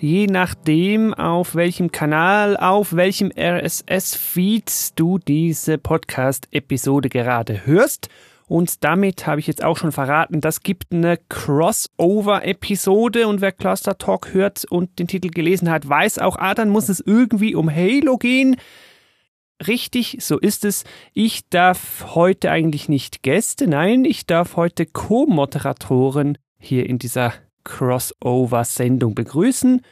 Je nachdem, auf welchem Kanal, auf welchem RSS-Feed du diese Podcast-Episode gerade hörst. Und damit habe ich jetzt auch schon verraten, das gibt eine Crossover-Episode und wer Cluster Talk hört und den Titel gelesen hat, weiß auch, ah, dann muss es irgendwie um Halo gehen. Richtig, so ist es. Ich darf heute eigentlich nicht Gäste, nein, ich darf heute Co-Moderatoren hier in dieser Crossover-Sendung begrüßen.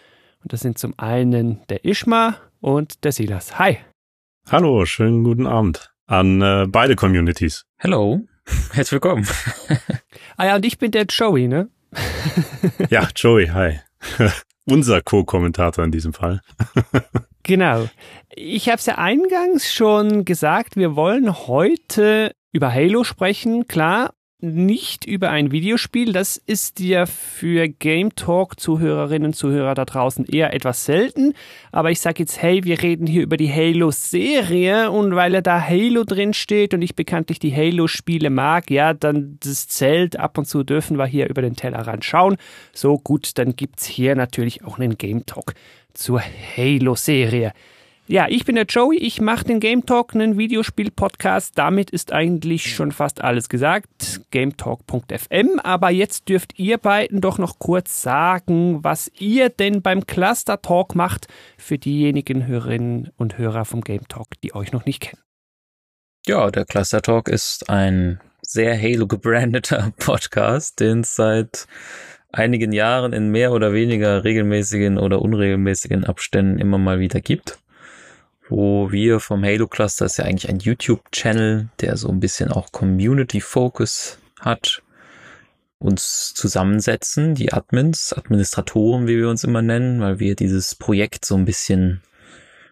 Und das sind zum einen der Ishma und der Silas. Hi. Hallo, schönen guten Abend an äh, beide Communities. Hallo, herzlich willkommen. ah ja, und ich bin der Joey, ne? ja, Joey, hi. Unser Co-Kommentator in diesem Fall. genau. Ich habe es ja eingangs schon gesagt, wir wollen heute über Halo sprechen, klar, nicht über ein Videospiel. Das ist ja für Game Talk Zuhörerinnen und Zuhörer da draußen eher etwas selten. Aber ich sage jetzt, hey, wir reden hier über die Halo-Serie und weil er da Halo drin steht und ich bekanntlich die Halo-Spiele mag, ja, dann das Zelt ab und zu dürfen wir hier über den Tellerrand schauen. So gut, dann gibt's hier natürlich auch einen Game Talk zur Halo-Serie. Ja, ich bin der Joey, ich mache den Game Talk, einen Videospiel-Podcast. Damit ist eigentlich schon fast alles gesagt. GameTalk.fm. Aber jetzt dürft ihr beiden doch noch kurz sagen, was ihr denn beim Cluster Talk macht für diejenigen Hörerinnen und Hörer vom Game Talk, die euch noch nicht kennen. Ja, der Cluster Talk ist ein sehr Halo gebrandeter Podcast, den es seit einigen Jahren in mehr oder weniger regelmäßigen oder unregelmäßigen Abständen immer mal wieder gibt wo wir vom Halo Cluster ist ja eigentlich ein YouTube-Channel, der so ein bisschen auch Community-Focus hat, uns zusammensetzen, die Admins, Administratoren, wie wir uns immer nennen, weil wir dieses Projekt so ein bisschen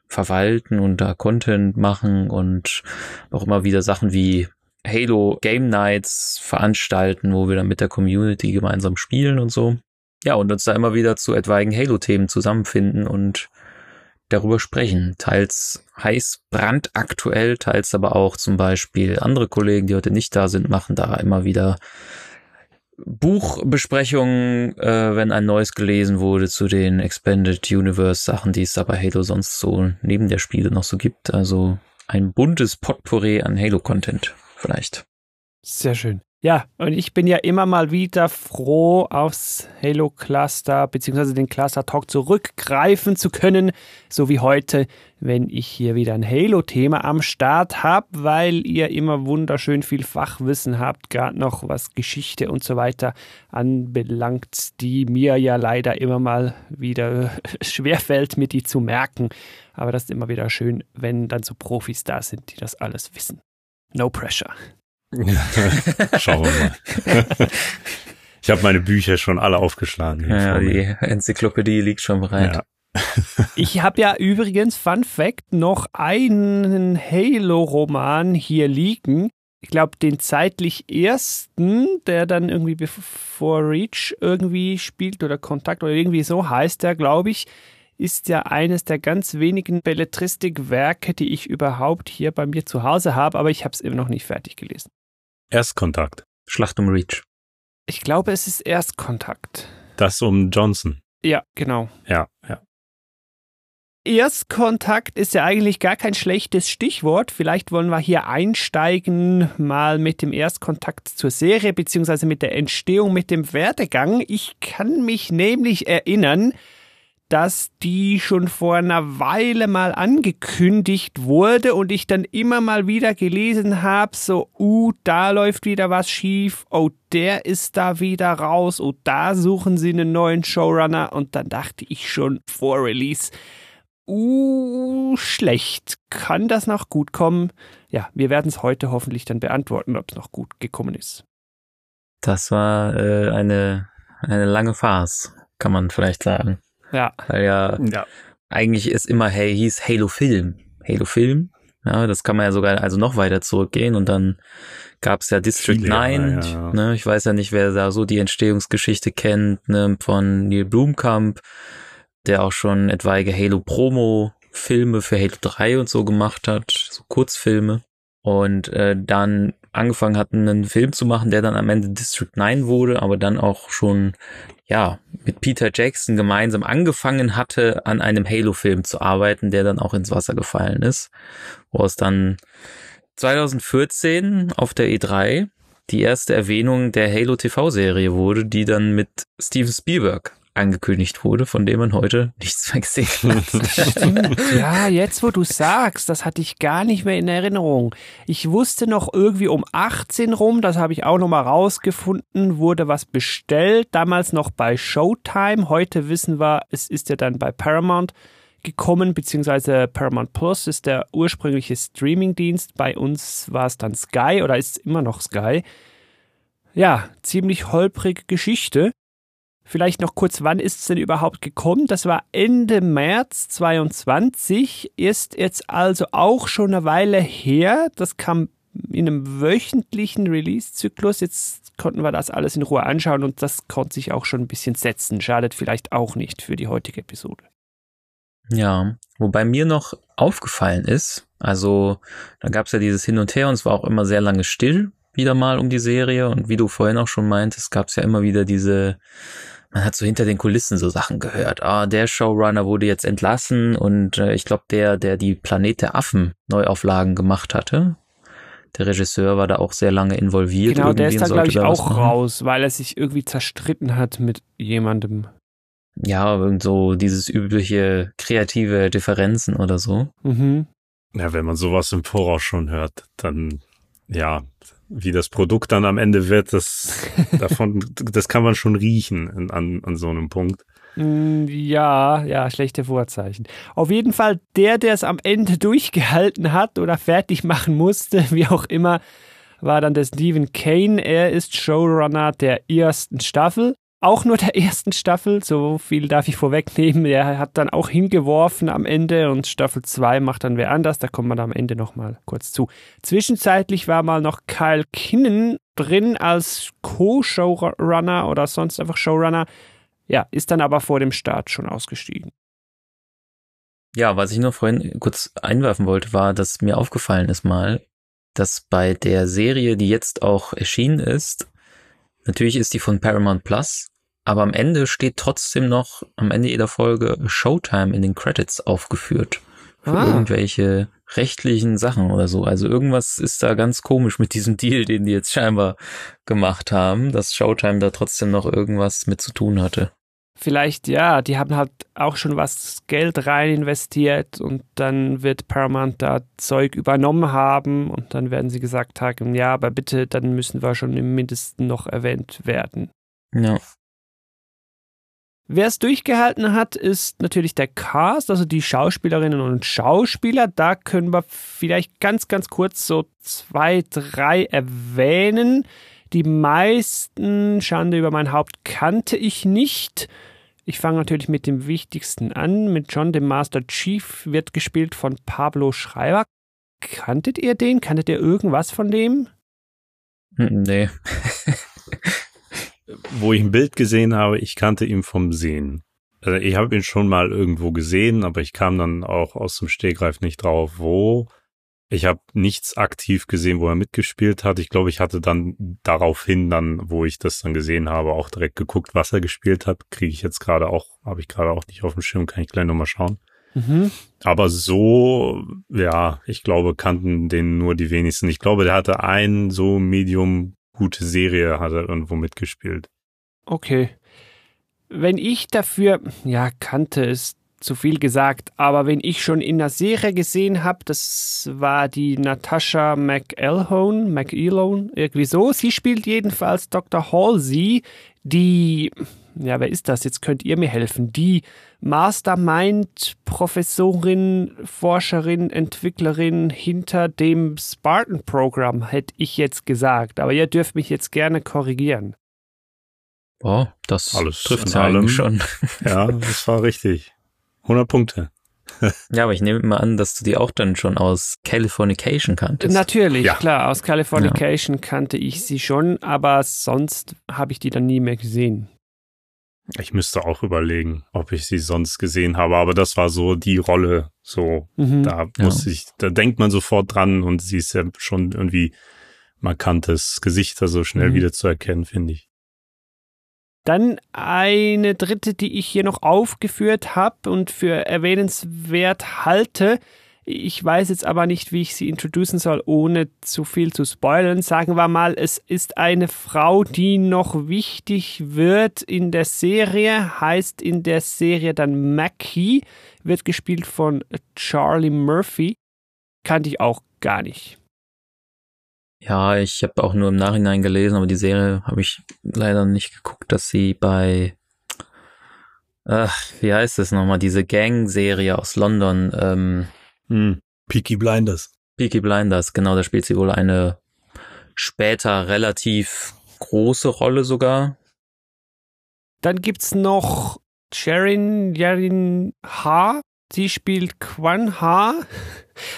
verwalten und da Content machen und auch immer wieder Sachen wie Halo Game Nights veranstalten, wo wir dann mit der Community gemeinsam spielen und so. Ja, und uns da immer wieder zu etwaigen Halo-Themen zusammenfinden und darüber sprechen. Teils heiß brandaktuell, teils aber auch zum Beispiel andere Kollegen, die heute nicht da sind, machen da immer wieder Buchbesprechungen, äh, wenn ein neues gelesen wurde zu den Expanded Universe Sachen, die es da bei Halo sonst so neben der Spiele noch so gibt. Also ein buntes Potpourri an Halo-Content vielleicht. Sehr schön. Ja, und ich bin ja immer mal wieder froh, aufs Halo Cluster bzw. den Cluster Talk zurückgreifen zu können, so wie heute, wenn ich hier wieder ein Halo-Thema am Start habe, weil ihr immer wunderschön viel Fachwissen habt, gerade noch was Geschichte und so weiter anbelangt, die mir ja leider immer mal wieder schwerfällt, mir die zu merken. Aber das ist immer wieder schön, wenn dann so Profis da sind, die das alles wissen. No pressure. Schauen wir mal. ich habe meine Bücher schon alle aufgeschlagen. Ja, die Enzyklopädie liegt schon bereit. Ja. ich habe ja übrigens, Fun Fact, noch einen Halo-Roman hier liegen. Ich glaube, den zeitlich ersten, der dann irgendwie bevor Reach irgendwie spielt oder Kontakt oder irgendwie so heißt der, glaube ich, ist ja eines der ganz wenigen Belletristikwerke, die ich überhaupt hier bei mir zu Hause habe, aber ich habe es immer noch nicht fertig gelesen. Erstkontakt. Schlacht um Reach. Ich glaube, es ist Erstkontakt. Das um Johnson. Ja, genau. Ja, ja. Erstkontakt ist ja eigentlich gar kein schlechtes Stichwort. Vielleicht wollen wir hier einsteigen, mal mit dem Erstkontakt zur Serie, beziehungsweise mit der Entstehung, mit dem Werdegang. Ich kann mich nämlich erinnern, dass die schon vor einer Weile mal angekündigt wurde und ich dann immer mal wieder gelesen habe, so, uh, da läuft wieder was schief, oh, der ist da wieder raus, oh, da suchen sie einen neuen Showrunner und dann dachte ich schon vor Release, uh, schlecht, kann das noch gut kommen? Ja, wir werden es heute hoffentlich dann beantworten, ob es noch gut gekommen ist. Das war äh, eine, eine lange Farce, kann man vielleicht sagen. Ja. Weil ja, ja. eigentlich ist immer, hey, hieß Halo Film. Halo-Film. Ja, das kann man ja sogar also noch weiter zurückgehen und dann gab es ja District Viele 9. Jahre, ja. Ne? Ich weiß ja nicht, wer da so die Entstehungsgeschichte kennt, ne? von Neil Blumkamp, der auch schon etwaige Halo-Promo-Filme für Halo 3 und so gemacht hat, so Kurzfilme. Und äh, dann angefangen hat, einen Film zu machen, der dann am Ende District 9 wurde, aber dann auch schon, ja, mit Peter Jackson gemeinsam angefangen hatte, an einem Halo-Film zu arbeiten, der dann auch ins Wasser gefallen ist, wo es dann 2014 auf der E3 die erste Erwähnung der Halo TV-Serie wurde, die dann mit Steven Spielberg angekündigt wurde, von dem man heute nichts mehr gesehen hat. Stimmt. Ja, jetzt wo du sagst, das hatte ich gar nicht mehr in Erinnerung. Ich wusste noch irgendwie um 18 rum, das habe ich auch noch mal rausgefunden, wurde was bestellt, damals noch bei Showtime. Heute wissen wir, es ist ja dann bei Paramount gekommen, beziehungsweise Paramount Plus ist der ursprüngliche Streamingdienst. Bei uns war es dann Sky oder ist immer noch Sky. Ja, ziemlich holprige Geschichte. Vielleicht noch kurz, wann ist es denn überhaupt gekommen? Das war Ende März 22, ist jetzt also auch schon eine Weile her. Das kam in einem wöchentlichen Release-Zyklus. Jetzt konnten wir das alles in Ruhe anschauen und das konnte sich auch schon ein bisschen setzen. Schadet vielleicht auch nicht für die heutige Episode. Ja, wobei mir noch aufgefallen ist, also da gab es ja dieses Hin und Her und es war auch immer sehr lange still wieder mal um die Serie und wie du vorhin auch schon meintest, gab es ja immer wieder diese, man hat so hinter den Kulissen so Sachen gehört. Ah, der Showrunner wurde jetzt entlassen und äh, ich glaube der, der die Planet der Affen Neuauflagen gemacht hatte, der Regisseur war da auch sehr lange involviert. Genau, der ist da, und glaube sollte ich, auch machen. raus, weil er sich irgendwie zerstritten hat mit jemandem. Ja, irgend so dieses übliche kreative Differenzen oder so. Mhm. Ja, wenn man sowas im Voraus schon hört, dann ja, wie das Produkt dann am Ende wird, das davon, das kann man schon riechen an, an, an so einem Punkt. Mm, Ja, ja, schlechte Vorzeichen. Auf jeden Fall der, der es am Ende durchgehalten hat oder fertig machen musste, wie auch immer, war dann der Stephen Kane. Er ist Showrunner der ersten Staffel. Auch nur der ersten Staffel, so viel darf ich vorwegnehmen. Er hat dann auch hingeworfen am Ende und Staffel 2 macht dann wer anders. Da kommen wir am Ende nochmal kurz zu. Zwischenzeitlich war mal noch Kyle Kinnan drin als Co-Showrunner oder sonst einfach Showrunner. Ja, ist dann aber vor dem Start schon ausgestiegen. Ja, was ich noch vorhin kurz einwerfen wollte, war, dass mir aufgefallen ist mal, dass bei der Serie, die jetzt auch erschienen ist, natürlich ist die von Paramount Plus, aber am Ende steht trotzdem noch, am Ende jeder Folge Showtime in den Credits aufgeführt. Für Ah. irgendwelche rechtlichen Sachen oder so. Also irgendwas ist da ganz komisch mit diesem Deal, den die jetzt scheinbar gemacht haben, dass Showtime da trotzdem noch irgendwas mit zu tun hatte. Vielleicht, ja, die haben halt auch schon was Geld rein investiert und dann wird Paramount da Zeug übernommen haben und dann werden sie gesagt haben, ja, aber bitte, dann müssen wir schon im Mindesten noch erwähnt werden. Ja. Wer es durchgehalten hat, ist natürlich der Cast, also die Schauspielerinnen und Schauspieler. Da können wir vielleicht ganz, ganz kurz so zwei, drei erwähnen. Die meisten, Schande über mein Haupt, kannte ich nicht. Ich fange natürlich mit dem wichtigsten an. Mit John, dem Master Chief, wird gespielt von Pablo Schreiber. Kanntet ihr den? Kanntet ihr irgendwas von dem? Hm, Nee. Wo ich ein Bild gesehen habe, ich kannte ihn vom Sehen. Also ich habe ihn schon mal irgendwo gesehen, aber ich kam dann auch aus dem Stegreif nicht drauf, wo. Ich habe nichts aktiv gesehen, wo er mitgespielt hat. Ich glaube, ich hatte dann daraufhin dann, wo ich das dann gesehen habe, auch direkt geguckt, was er gespielt hat. Kriege ich jetzt gerade auch, habe ich gerade auch nicht auf dem Schirm, kann ich gleich nochmal schauen. Mhm. Aber so, ja, ich glaube, kannten den nur die wenigsten. Ich glaube, der hatte ein so medium gute Serie, hat er irgendwo mitgespielt. Okay. Wenn ich dafür, ja, kannte ist zu viel gesagt, aber wenn ich schon in einer Serie gesehen habe, das war die Natasha McElhone, McElhone, irgendwie so. Sie spielt jedenfalls Dr. Halsey, die, ja, wer ist das? Jetzt könnt ihr mir helfen. Die Mastermind, Professorin, Forscherin, Entwicklerin hinter dem Spartan-Programm, hätte ich jetzt gesagt. Aber ihr dürft mich jetzt gerne korrigieren. Boah, das Alles trifft allem. schon. Ja, das war richtig. 100 Punkte. Ja, aber ich nehme mal an, dass du die auch dann schon aus Californication kanntest. Natürlich, Ja. klar, aus Californication kannte ich sie schon, aber sonst habe ich die dann nie mehr gesehen. Ich müsste auch überlegen, ob ich sie sonst gesehen habe, aber das war so die Rolle, so Mhm. da muss ich, da denkt man sofort dran und sie ist ja schon irgendwie markantes Gesicht da so schnell Mhm. wieder zu erkennen, finde ich. Dann eine dritte, die ich hier noch aufgeführt habe und für erwähnenswert halte. Ich weiß jetzt aber nicht, wie ich sie introducen soll, ohne zu viel zu spoilern. Sagen wir mal, es ist eine Frau, die noch wichtig wird in der Serie, heißt in der Serie dann Mackie, wird gespielt von Charlie Murphy. Kannte ich auch gar nicht. Ja, ich habe auch nur im Nachhinein gelesen, aber die Serie habe ich leider nicht geguckt, dass sie bei, ach, wie heißt es nochmal, diese Gang-Serie aus London, ähm, Hm. Peaky Blinders. Peaky Blinders, genau, da spielt sie wohl eine später relativ große Rolle sogar. Dann gibt's noch Sharon Yarin Ha. Sie spielt Quan Ha.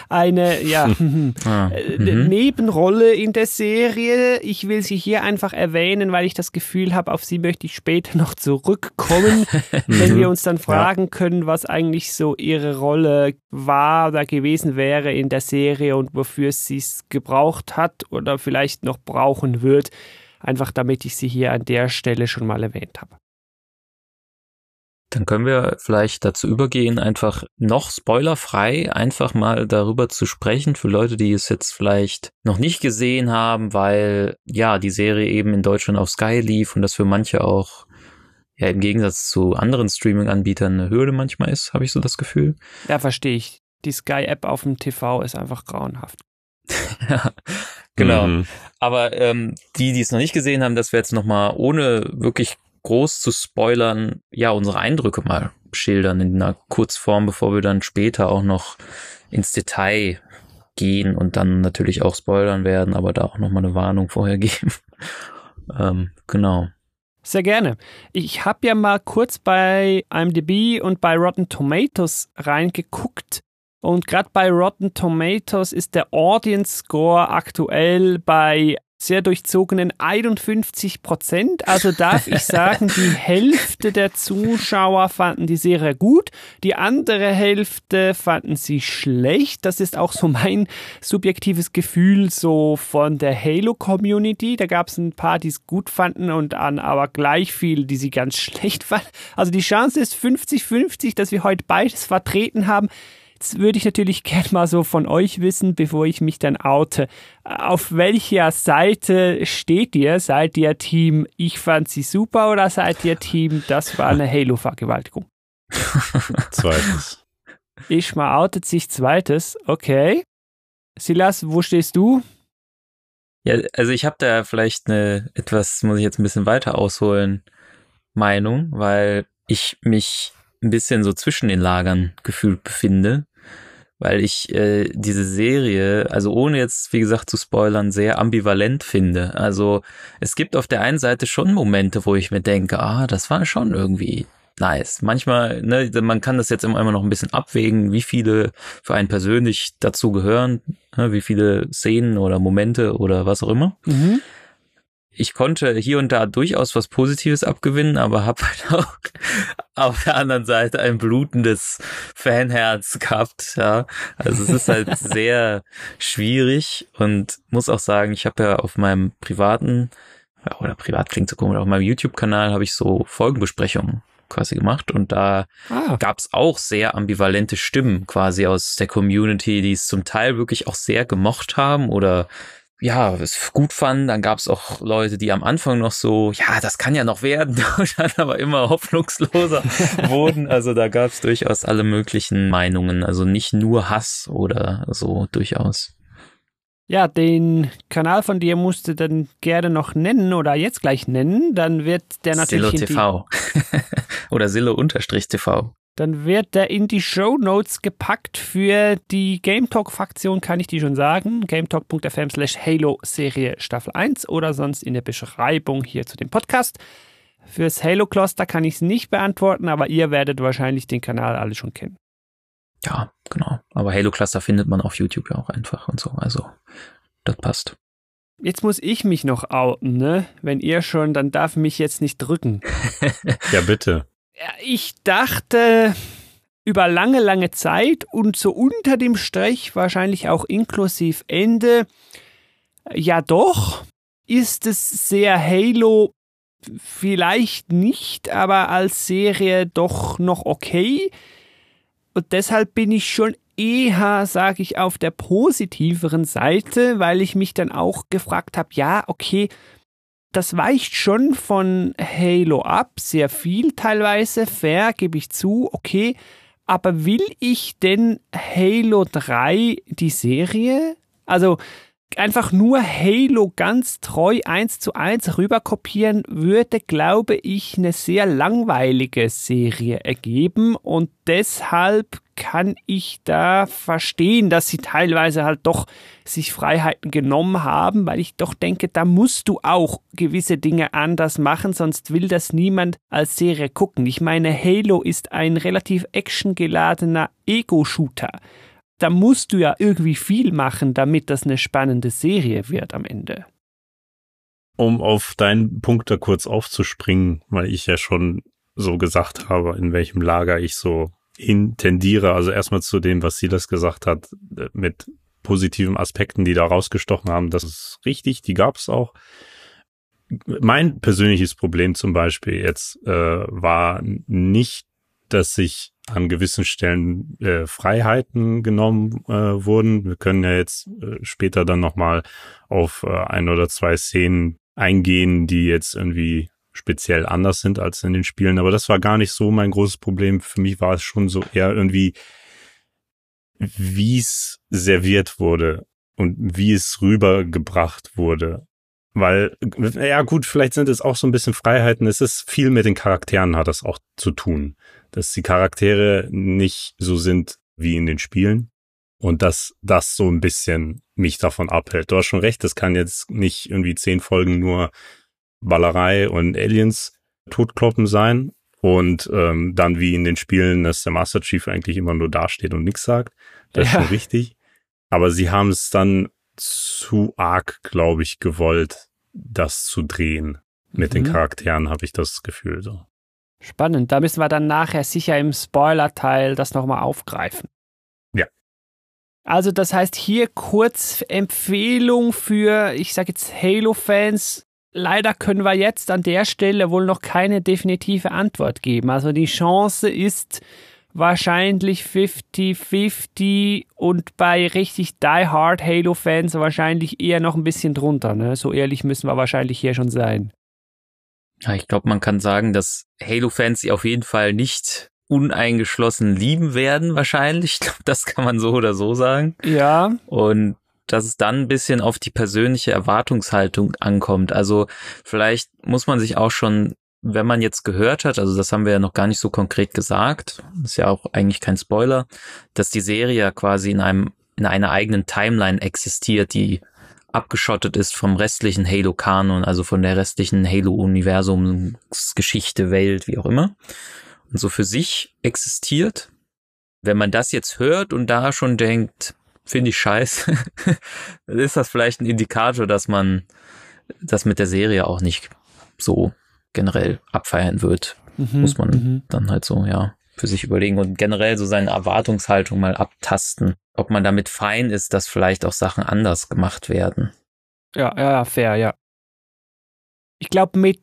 Eine, ja, Ah, äh, mhm. Nebenrolle in der Serie. Ich will sie hier einfach erwähnen, weil ich das Gefühl habe, auf sie möchte ich später noch zurückkommen, wenn wir uns dann fragen können, was eigentlich so ihre Rolle war oder gewesen wäre in der Serie und wofür sie es gebraucht hat oder vielleicht noch brauchen wird. Einfach damit ich sie hier an der Stelle schon mal erwähnt habe. Dann können wir vielleicht dazu übergehen, einfach noch spoilerfrei einfach mal darüber zu sprechen für Leute, die es jetzt vielleicht noch nicht gesehen haben, weil ja, die Serie eben in Deutschland auf Sky lief und das für manche auch ja im Gegensatz zu anderen Streaming-Anbietern eine Hürde manchmal ist, habe ich so das Gefühl. Ja, verstehe ich. Die Sky-App auf dem TV ist einfach grauenhaft. ja, genau. Mhm. Aber ähm, die, die es noch nicht gesehen haben, dass wir jetzt nochmal, ohne wirklich groß zu spoilern, ja, unsere Eindrücke mal schildern in einer Kurzform, bevor wir dann später auch noch ins Detail gehen und dann natürlich auch spoilern werden, aber da auch nochmal eine Warnung vorher geben. ähm, genau. Sehr gerne. Ich habe ja mal kurz bei IMDb und bei Rotten Tomatoes reingeguckt. Und gerade bei Rotten Tomatoes ist der Audience Score aktuell bei sehr durchzogenen 51 Prozent. Also darf ich sagen, die Hälfte der Zuschauer fanden die Serie gut, die andere Hälfte fanden sie schlecht. Das ist auch so mein subjektives Gefühl so von der Halo-Community. Da gab es ein paar, die es gut fanden und an aber gleich viel, die sie ganz schlecht fanden. Also die Chance ist 50-50, dass wir heute beides vertreten haben. Jetzt würde ich natürlich gerne mal so von euch wissen, bevor ich mich dann oute. Auf welcher Seite steht ihr? Seid ihr Team, ich fand sie super oder seid ihr Team, das war eine Halo-Vergewaltigung? Zweites. Ishma outet sich zweites, okay. Silas, wo stehst du? Ja, also ich habe da vielleicht eine etwas, muss ich jetzt ein bisschen weiter ausholen, Meinung, weil ich mich ein bisschen so zwischen den Lagern gefühlt befinde, weil ich äh, diese Serie, also ohne jetzt, wie gesagt, zu spoilern, sehr ambivalent finde. Also es gibt auf der einen Seite schon Momente, wo ich mir denke, ah, das war schon irgendwie nice. Manchmal, ne, man kann das jetzt immer immer noch ein bisschen abwägen, wie viele für einen persönlich dazu gehören, ne, wie viele Szenen oder Momente oder was auch immer Mhm. Ich konnte hier und da durchaus was Positives abgewinnen, aber habe halt auch auf der anderen Seite ein blutendes Fanherz gehabt. Ja, also es ist halt sehr schwierig und muss auch sagen, ich habe ja auf meinem privaten oder privat klingt so komisch, auf meinem YouTube-Kanal habe ich so Folgenbesprechungen quasi gemacht und da Ah, gab es auch sehr ambivalente Stimmen quasi aus der Community, die es zum Teil wirklich auch sehr gemocht haben oder ja, es gut fanden. Dann gab es auch Leute, die am Anfang noch so, ja, das kann ja noch werden, dann aber immer hoffnungsloser wurden. Also da gab es durchaus alle möglichen Meinungen, also nicht nur Hass oder so durchaus. ja, den Kanal von dir musst du dann gerne noch nennen oder jetzt gleich nennen. Dann wird der Silo natürlich die, TV oder Silo unterstrich TV. Dann wird der in die Show Notes gepackt für die Game Talk Fraktion, kann ich die schon sagen. gametalk.fm slash Halo Serie Staffel 1 oder sonst in der Beschreibung hier zu dem Podcast. Fürs Halo Cluster kann ich es nicht beantworten, aber ihr werdet wahrscheinlich den Kanal alle schon kennen. Ja, genau. Aber Halo Cluster findet man auf YouTube ja auch einfach und so. Also, das passt. Jetzt muss ich mich noch outen, ne? Wenn ihr schon, dann darf mich jetzt nicht drücken. Ja, bitte. Ich dachte über lange, lange Zeit und so unter dem Strich, wahrscheinlich auch inklusiv Ende, ja doch, ist es sehr Halo vielleicht nicht, aber als Serie doch noch okay. Und deshalb bin ich schon eher, sage ich, auf der positiveren Seite, weil ich mich dann auch gefragt habe, ja, okay, das weicht schon von Halo ab, sehr viel teilweise, fair, gebe ich zu, okay, aber will ich denn Halo 3 die Serie? Also einfach nur Halo ganz treu eins zu eins rüberkopieren, würde, glaube ich, eine sehr langweilige Serie ergeben und deshalb kann ich da verstehen, dass sie teilweise halt doch sich Freiheiten genommen haben, weil ich doch denke, da musst du auch gewisse Dinge anders machen, sonst will das niemand als Serie gucken. Ich meine, Halo ist ein relativ actiongeladener Ego-Shooter da musst du ja irgendwie viel machen, damit das eine spannende Serie wird am Ende. Um auf deinen Punkt da kurz aufzuspringen, weil ich ja schon so gesagt habe, in welchem Lager ich so intendiere. Also erstmal zu dem, was Silas gesagt hat, äh, mit positiven Aspekten, die da rausgestochen haben. Das ist richtig, die gab es auch. Mein persönliches Problem zum Beispiel jetzt äh, war nicht, dass ich an gewissen Stellen äh, Freiheiten genommen äh, wurden. Wir können ja jetzt äh, später dann nochmal auf äh, ein oder zwei Szenen eingehen, die jetzt irgendwie speziell anders sind als in den Spielen. Aber das war gar nicht so mein großes Problem. Für mich war es schon so eher irgendwie, wie es serviert wurde und wie es rübergebracht wurde. Weil, ja gut, vielleicht sind es auch so ein bisschen Freiheiten. Es ist viel mit den Charakteren hat das auch zu tun dass die Charaktere nicht so sind wie in den Spielen und dass das so ein bisschen mich davon abhält. Du hast schon recht, das kann jetzt nicht irgendwie zehn Folgen nur Ballerei und Aliens totkloppen sein und ähm, dann wie in den Spielen, dass der Master Chief eigentlich immer nur dasteht und nichts sagt. Das ja. ist schon richtig. Aber sie haben es dann zu arg, glaube ich, gewollt, das zu drehen. Mit mhm. den Charakteren habe ich das Gefühl so. Spannend. Da müssen wir dann nachher sicher im Spoiler-Teil das nochmal aufgreifen. Ja. Also, das heißt, hier kurz Empfehlung für, ich sage jetzt Halo-Fans. Leider können wir jetzt an der Stelle wohl noch keine definitive Antwort geben. Also, die Chance ist wahrscheinlich 50-50 und bei richtig die-hard Halo-Fans wahrscheinlich eher noch ein bisschen drunter. Ne? So ehrlich müssen wir wahrscheinlich hier schon sein. Ja, ich glaube, man kann sagen, dass Halo-Fans sie auf jeden Fall nicht uneingeschlossen lieben werden, wahrscheinlich. Ich glaube, das kann man so oder so sagen. Ja. Und dass es dann ein bisschen auf die persönliche Erwartungshaltung ankommt. Also vielleicht muss man sich auch schon, wenn man jetzt gehört hat, also das haben wir ja noch gar nicht so konkret gesagt, ist ja auch eigentlich kein Spoiler, dass die Serie ja quasi in einem in einer eigenen Timeline existiert, die abgeschottet ist vom restlichen Halo-Kanon, also von der restlichen Halo-Universumsgeschichte, Welt, wie auch immer. Und so für sich existiert. Wenn man das jetzt hört und da schon denkt, finde ich scheiße, ist das vielleicht ein Indikator, dass man das mit der Serie auch nicht so generell abfeiern wird. Mhm, Muss man mhm. dann halt so, ja, für sich überlegen und generell so seine Erwartungshaltung mal abtasten ob man damit fein ist, dass vielleicht auch Sachen anders gemacht werden. Ja, ja, fair, ja. Ich glaube, mit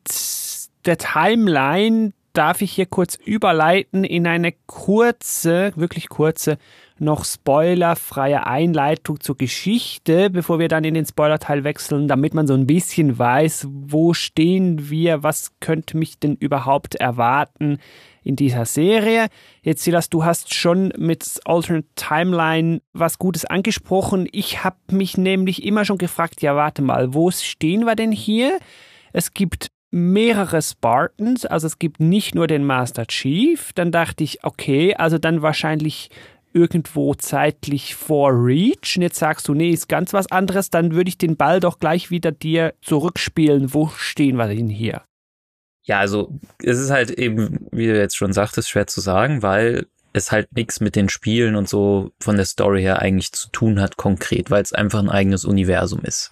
der Timeline darf ich hier kurz überleiten in eine kurze, wirklich kurze, noch spoilerfreie Einleitung zur Geschichte, bevor wir dann in den Spoilerteil wechseln, damit man so ein bisschen weiß, wo stehen wir, was könnte mich denn überhaupt erwarten in dieser Serie. Jetzt Silas, du hast schon mit Alternate Timeline was Gutes angesprochen. Ich habe mich nämlich immer schon gefragt, ja warte mal, wo stehen wir denn hier? Es gibt mehrere Spartans, also es gibt nicht nur den Master Chief. Dann dachte ich, okay, also dann wahrscheinlich irgendwo zeitlich vor Reach. Und jetzt sagst du, nee, ist ganz was anderes, dann würde ich den Ball doch gleich wieder dir zurückspielen. Wo stehen wir denn hier? Ja, also es ist halt eben, wie du jetzt schon sagtest, schwer zu sagen, weil es halt nichts mit den Spielen und so von der Story her eigentlich zu tun hat konkret, weil es einfach ein eigenes Universum ist.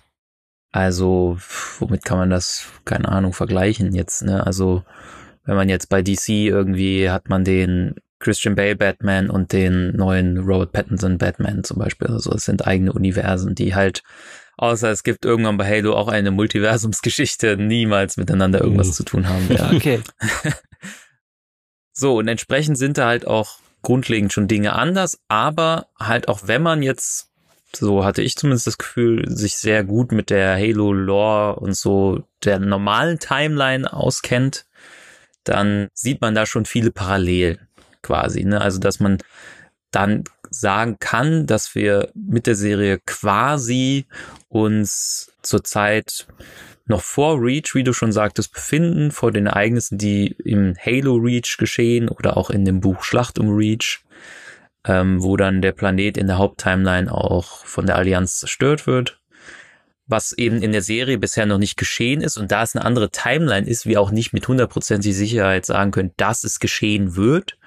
Also, womit kann man das, keine Ahnung, vergleichen jetzt, ne? Also, wenn man jetzt bei DC irgendwie hat man den Christian Bale Batman und den neuen Robert Pattinson Batman zum Beispiel. Also es sind eigene Universen, die halt, außer es gibt irgendwann bei Halo auch eine Multiversumsgeschichte, niemals miteinander irgendwas mhm. zu tun haben. Ja. Okay. so, und entsprechend sind da halt auch grundlegend schon Dinge anders, aber halt auch wenn man jetzt so hatte ich zumindest das Gefühl, sich sehr gut mit der Halo-Lore und so der normalen Timeline auskennt, dann sieht man da schon viele Parallelen quasi. Ne? Also, dass man dann sagen kann, dass wir mit der Serie quasi uns zurzeit noch vor Reach, wie du schon sagtest, befinden, vor den Ereignissen, die im Halo Reach geschehen oder auch in dem Buch Schlacht um Reach, ähm, wo dann der Planet in der Haupttimeline auch von der Allianz zerstört wird was eben in der Serie bisher noch nicht geschehen ist und da es eine andere Timeline ist, wir auch nicht mit hundertprozentiger Sicherheit sagen können, dass es geschehen wird,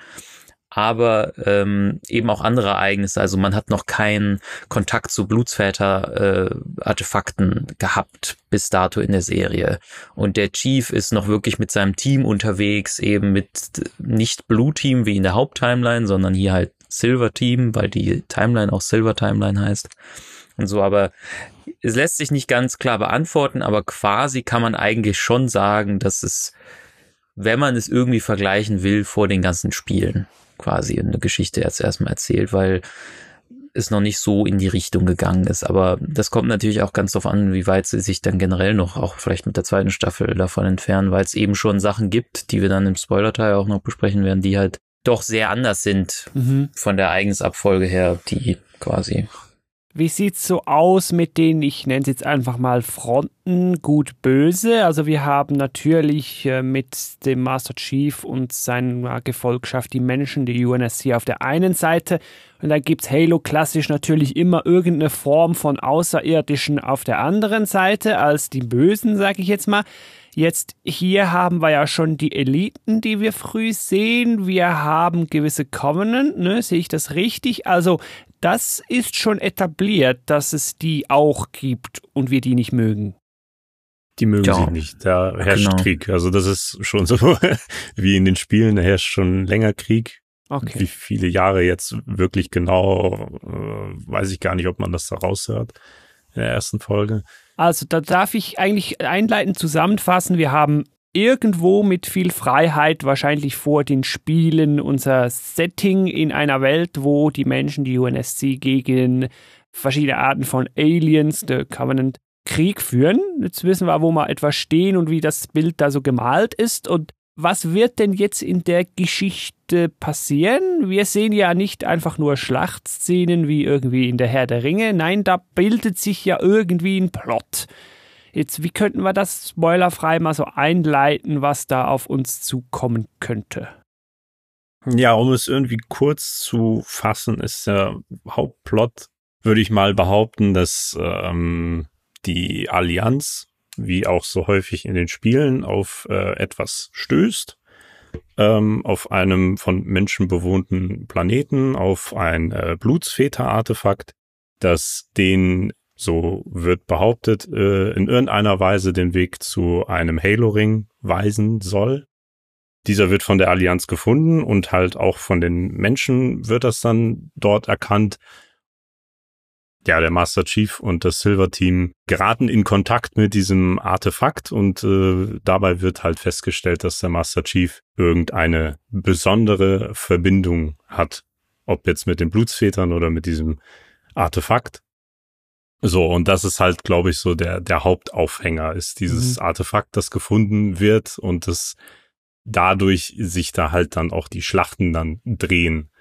aber ähm, eben auch andere Ereignisse. Also man hat noch keinen Kontakt zu Blutsväter-Artefakten äh, gehabt bis dato in der Serie. Und der Chief ist noch wirklich mit seinem Team unterwegs, eben mit nicht Blue Team wie in der Haupttimeline, sondern hier halt Silver Team, weil die Timeline auch Silver Timeline heißt und so, aber es lässt sich nicht ganz klar beantworten, aber quasi kann man eigentlich schon sagen, dass es, wenn man es irgendwie vergleichen will, vor den ganzen Spielen quasi eine Geschichte jetzt erstmal erzählt, weil es noch nicht so in die Richtung gegangen ist. Aber das kommt natürlich auch ganz darauf an, wie weit sie sich dann generell noch auch vielleicht mit der zweiten Staffel davon entfernen, weil es eben schon Sachen gibt, die wir dann im Spoiler-Teil auch noch besprechen werden, die halt doch sehr anders sind mhm. von der Ereignisabfolge her, die quasi wie sieht's so aus mit den, ich nenne es jetzt einfach mal Fronten, gut böse? Also wir haben natürlich äh, mit dem Master Chief und seiner Gefolgschaft die Menschen, die UNSC auf der einen Seite und dann gibt's Halo klassisch natürlich immer irgendeine Form von Außerirdischen auf der anderen Seite als die Bösen, sag ich jetzt mal. Jetzt hier haben wir ja schon die Eliten, die wir früh sehen. Wir haben gewisse Covenant, ne? Sehe ich das richtig? Also das ist schon etabliert, dass es die auch gibt und wir die nicht mögen. Die mögen ja. sie nicht. Da herrscht genau. Krieg. Also das ist schon so wie in den Spielen, da herrscht schon länger Krieg. Okay. Wie viele Jahre jetzt wirklich genau, äh, weiß ich gar nicht, ob man das da raushört in der ersten Folge. Also da darf ich eigentlich einleitend zusammenfassen. Wir haben irgendwo mit viel Freiheit, wahrscheinlich vor den Spielen, unser Setting in einer Welt, wo die Menschen, die UNSC gegen verschiedene Arten von Aliens, der Covenant, Krieg führen. Jetzt wissen wir, wo wir etwas stehen und wie das Bild da so gemalt ist. Und was wird denn jetzt in der Geschichte passieren? Wir sehen ja nicht einfach nur Schlachtszenen wie irgendwie in der Herr der Ringe. Nein, da bildet sich ja irgendwie ein Plot. Jetzt, wie könnten wir das spoilerfrei mal so einleiten, was da auf uns zukommen könnte? Ja, um es irgendwie kurz zu fassen, ist der Hauptplot, würde ich mal behaupten, dass ähm, die Allianz, wie auch so häufig in den Spielen, auf äh, etwas stößt. Ähm, auf einem von Menschen bewohnten Planeten, auf ein äh, Blutsväter-Artefakt, das den so wird behauptet, äh, in irgendeiner Weise den Weg zu einem Halo-Ring weisen soll. Dieser wird von der Allianz gefunden und halt auch von den Menschen wird das dann dort erkannt. Ja, der Master Chief und das Silver Team geraten in Kontakt mit diesem Artefakt und äh, dabei wird halt festgestellt, dass der Master Chief irgendeine besondere Verbindung hat. Ob jetzt mit den Blutsvätern oder mit diesem Artefakt. So, und das ist halt, glaube ich, so der, der Hauptaufhänger, ist dieses mhm. Artefakt, das gefunden wird und das dadurch sich da halt dann auch die Schlachten dann drehen,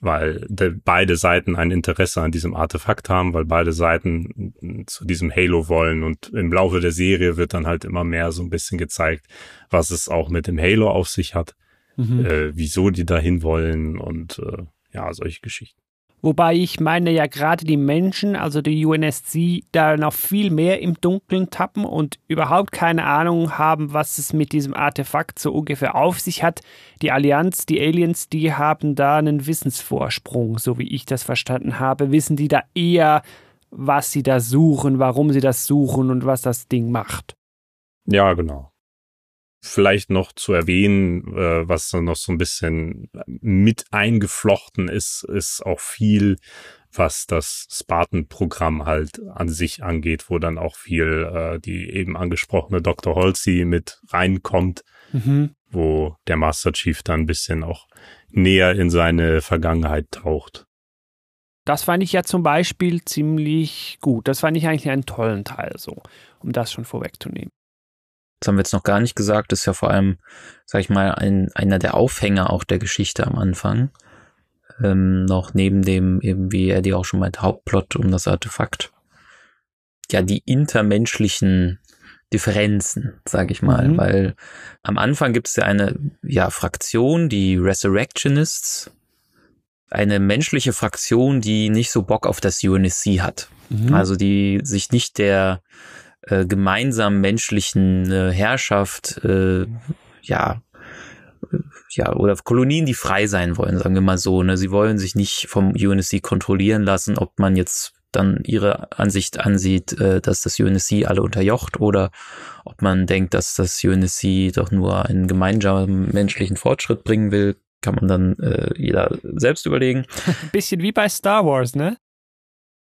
weil de, beide Seiten ein Interesse an diesem Artefakt haben, weil beide Seiten zu diesem Halo wollen und im Laufe der Serie wird dann halt immer mehr so ein bisschen gezeigt, was es auch mit dem Halo auf sich hat, mhm. äh, wieso die dahin wollen und äh, ja, solche Geschichten. Wobei ich meine ja gerade die Menschen, also die UNSC, da noch viel mehr im Dunkeln tappen und überhaupt keine Ahnung haben, was es mit diesem Artefakt so ungefähr auf sich hat. Die Allianz, die Aliens, die haben da einen Wissensvorsprung, so wie ich das verstanden habe. Wissen die da eher, was sie da suchen, warum sie das suchen und was das Ding macht. Ja, genau vielleicht noch zu erwähnen, äh, was noch so ein bisschen mit eingeflochten ist, ist auch viel, was das Spartan-Programm halt an sich angeht, wo dann auch viel äh, die eben angesprochene Dr. Holzi mit reinkommt, mhm. wo der Master Chief dann ein bisschen auch näher in seine Vergangenheit taucht. Das fand ich ja zum Beispiel ziemlich gut. Das fand ich eigentlich einen tollen Teil so, um das schon vorwegzunehmen das haben wir jetzt noch gar nicht gesagt, das ist ja vor allem, sag ich mal, ein, einer der Aufhänger auch der Geschichte am Anfang. Ähm, noch neben dem, eben wie er die auch schon meint, Hauptplot um das Artefakt. Ja, die intermenschlichen Differenzen, sag ich mal, mhm. weil am Anfang gibt es ja eine ja, Fraktion, die Resurrectionists, eine menschliche Fraktion, die nicht so Bock auf das UNSC hat. Mhm. Also die sich nicht der äh, gemeinsamen menschlichen äh, Herrschaft, äh, ja, ja, oder Kolonien, die frei sein wollen, sagen wir mal so. Ne? Sie wollen sich nicht vom UNSC kontrollieren lassen, ob man jetzt dann ihre Ansicht ansieht, äh, dass das UNSC alle unterjocht oder ob man denkt, dass das UNSC doch nur einen gemeinsamen menschlichen Fortschritt bringen will, kann man dann äh, jeder selbst überlegen. Bisschen wie bei Star Wars, ne?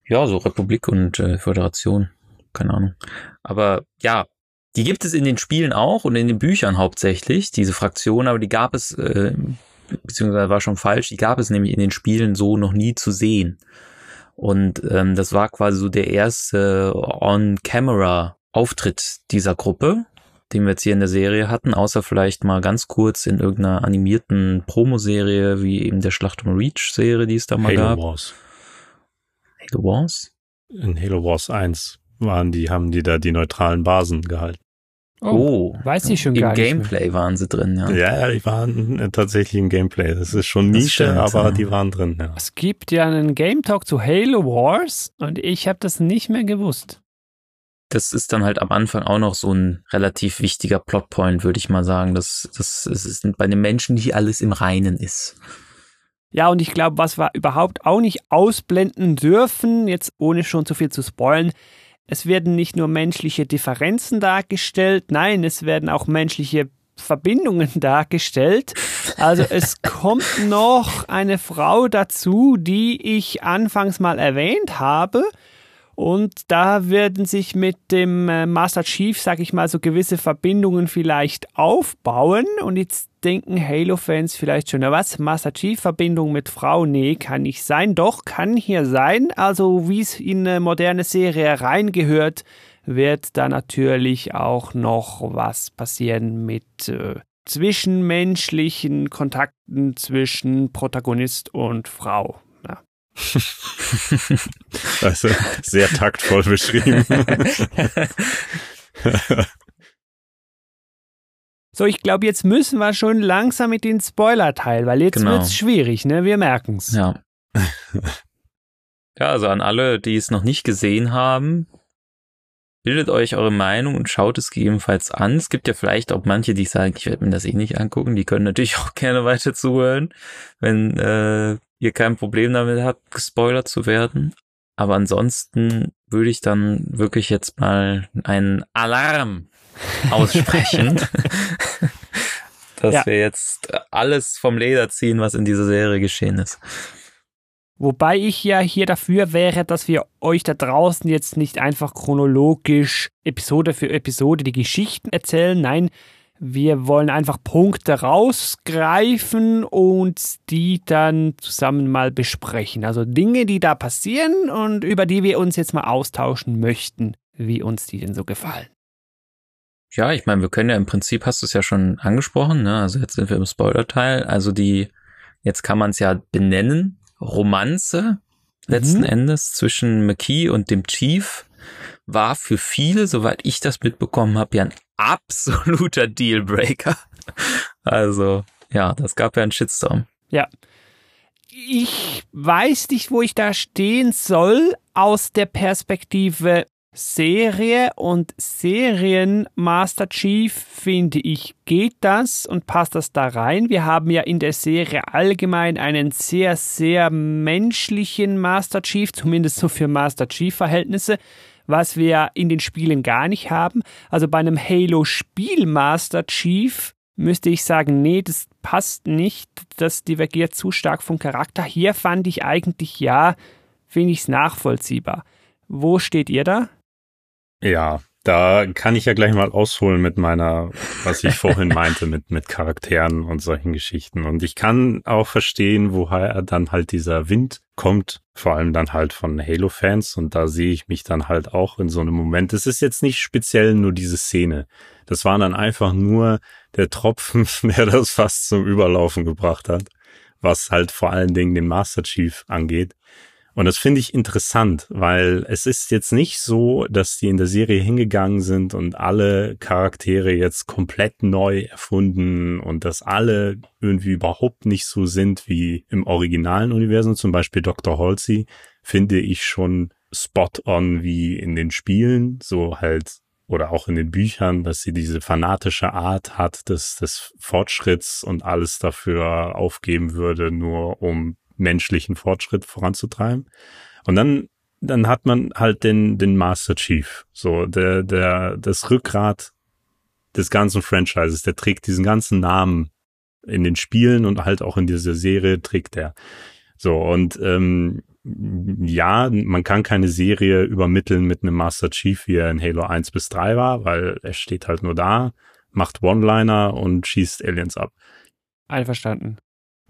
Ja, so Republik und äh, Föderation keine Ahnung. Aber ja, die gibt es in den Spielen auch und in den Büchern hauptsächlich, diese Fraktion, aber die gab es, äh, beziehungsweise war schon falsch, die gab es nämlich in den Spielen so noch nie zu sehen. Und ähm, das war quasi so der erste On-Camera-Auftritt dieser Gruppe, den wir jetzt hier in der Serie hatten, außer vielleicht mal ganz kurz in irgendeiner animierten Promoserie, wie eben der Schlacht um Reach-Serie, die es da mal Halo gab. Wars. Halo Wars? In Halo Wars 1 waren die, haben die da die neutralen Basen gehalten. Oh, oh weiß ich schon gar nicht. Im Gameplay mehr. waren sie drin, ja. Ja, die waren äh, tatsächlich im Gameplay. Das ist schon Nische, stimmt, aber ja. die waren drin, ja. Es gibt ja einen Game Talk zu Halo Wars und ich habe das nicht mehr gewusst. Das ist dann halt am Anfang auch noch so ein relativ wichtiger Plotpoint, würde ich mal sagen. Das, das, das ist bei den Menschen, die alles im Reinen ist. Ja, und ich glaube, was wir überhaupt auch nicht ausblenden dürfen, jetzt ohne schon zu viel zu spoilen, es werden nicht nur menschliche Differenzen dargestellt, nein, es werden auch menschliche Verbindungen dargestellt. Also es kommt noch eine Frau dazu, die ich anfangs mal erwähnt habe. Und da werden sich mit dem äh, Master Chief, sag ich mal, so gewisse Verbindungen vielleicht aufbauen. Und jetzt denken Halo-Fans vielleicht schon, na was, Master Chief-Verbindung mit Frau? Nee, kann nicht sein. Doch, kann hier sein. Also, wie es in eine moderne Serie reingehört, wird da natürlich auch noch was passieren mit äh, zwischenmenschlichen Kontakten zwischen Protagonist und Frau. also sehr taktvoll beschrieben. so, ich glaube, jetzt müssen wir schon langsam mit den Spoiler-Teil, weil jetzt genau. es schwierig, ne? Wir merken's. Ja. ja, also an alle, die es noch nicht gesehen haben, bildet euch eure Meinung und schaut es gegebenenfalls an. Es gibt ja vielleicht auch manche, die sagen, ich werde mir das eh nicht angucken. Die können natürlich auch gerne weiter zuhören, wenn äh, ihr kein Problem damit habt, gespoilert zu werden. Aber ansonsten würde ich dann wirklich jetzt mal einen Alarm aussprechen, dass ja. wir jetzt alles vom Leder ziehen, was in dieser Serie geschehen ist. Wobei ich ja hier dafür wäre, dass wir euch da draußen jetzt nicht einfach chronologisch Episode für Episode die Geschichten erzählen. Nein, wir wollen einfach Punkte rausgreifen und die dann zusammen mal besprechen. Also Dinge, die da passieren und über die wir uns jetzt mal austauschen möchten, wie uns die denn so gefallen. Ja, ich meine, wir können ja im Prinzip, hast du es ja schon angesprochen, ne? Also jetzt sind wir im Spoiler-Teil. Also die, jetzt kann man es ja benennen, Romanze letzten mhm. Endes zwischen McKee und dem Chief war für viele, soweit ich das mitbekommen habe, ja ein absoluter Dealbreaker. Also, ja, das gab ja einen Shitstorm. Ja. ich weiß nicht, wo ich da stehen soll aus der Perspektive Serie und Serien Master Chief finde ich geht das und passt das da rein. Wir haben ja in der Serie allgemein einen sehr, sehr menschlichen Master Chief, zumindest so für Master Chief Verhältnisse, was wir in den Spielen gar nicht haben. Also bei einem Halo Spiel Master Chief müsste ich sagen, nee, das passt nicht, das divergiert zu stark vom Charakter. Hier fand ich eigentlich ja, finde ich es nachvollziehbar. Wo steht ihr da? Ja, da kann ich ja gleich mal ausholen mit meiner, was ich vorhin meinte, mit, mit Charakteren und solchen Geschichten. Und ich kann auch verstehen, woher dann halt dieser Wind kommt, vor allem dann halt von Halo-Fans. Und da sehe ich mich dann halt auch in so einem Moment. Es ist jetzt nicht speziell nur diese Szene. Das war dann einfach nur der Tropfen, der das fast zum Überlaufen gebracht hat. Was halt vor allen Dingen den Master Chief angeht. Und das finde ich interessant, weil es ist jetzt nicht so, dass die in der Serie hingegangen sind und alle Charaktere jetzt komplett neu erfunden und dass alle irgendwie überhaupt nicht so sind wie im originalen Universum. Zum Beispiel Dr. Halsey finde ich schon spot on wie in den Spielen, so halt oder auch in den Büchern, dass sie diese fanatische Art hat des, des Fortschritts und alles dafür aufgeben würde, nur um menschlichen Fortschritt voranzutreiben. Und dann, dann hat man halt den, den Master Chief, so der, der, das Rückgrat des ganzen Franchises, der trägt diesen ganzen Namen in den Spielen und halt auch in dieser Serie trägt er. So, und ähm, ja, man kann keine Serie übermitteln mit einem Master Chief, wie er in Halo 1 bis 3 war, weil er steht halt nur da, macht One-Liner und schießt Aliens ab. Einverstanden.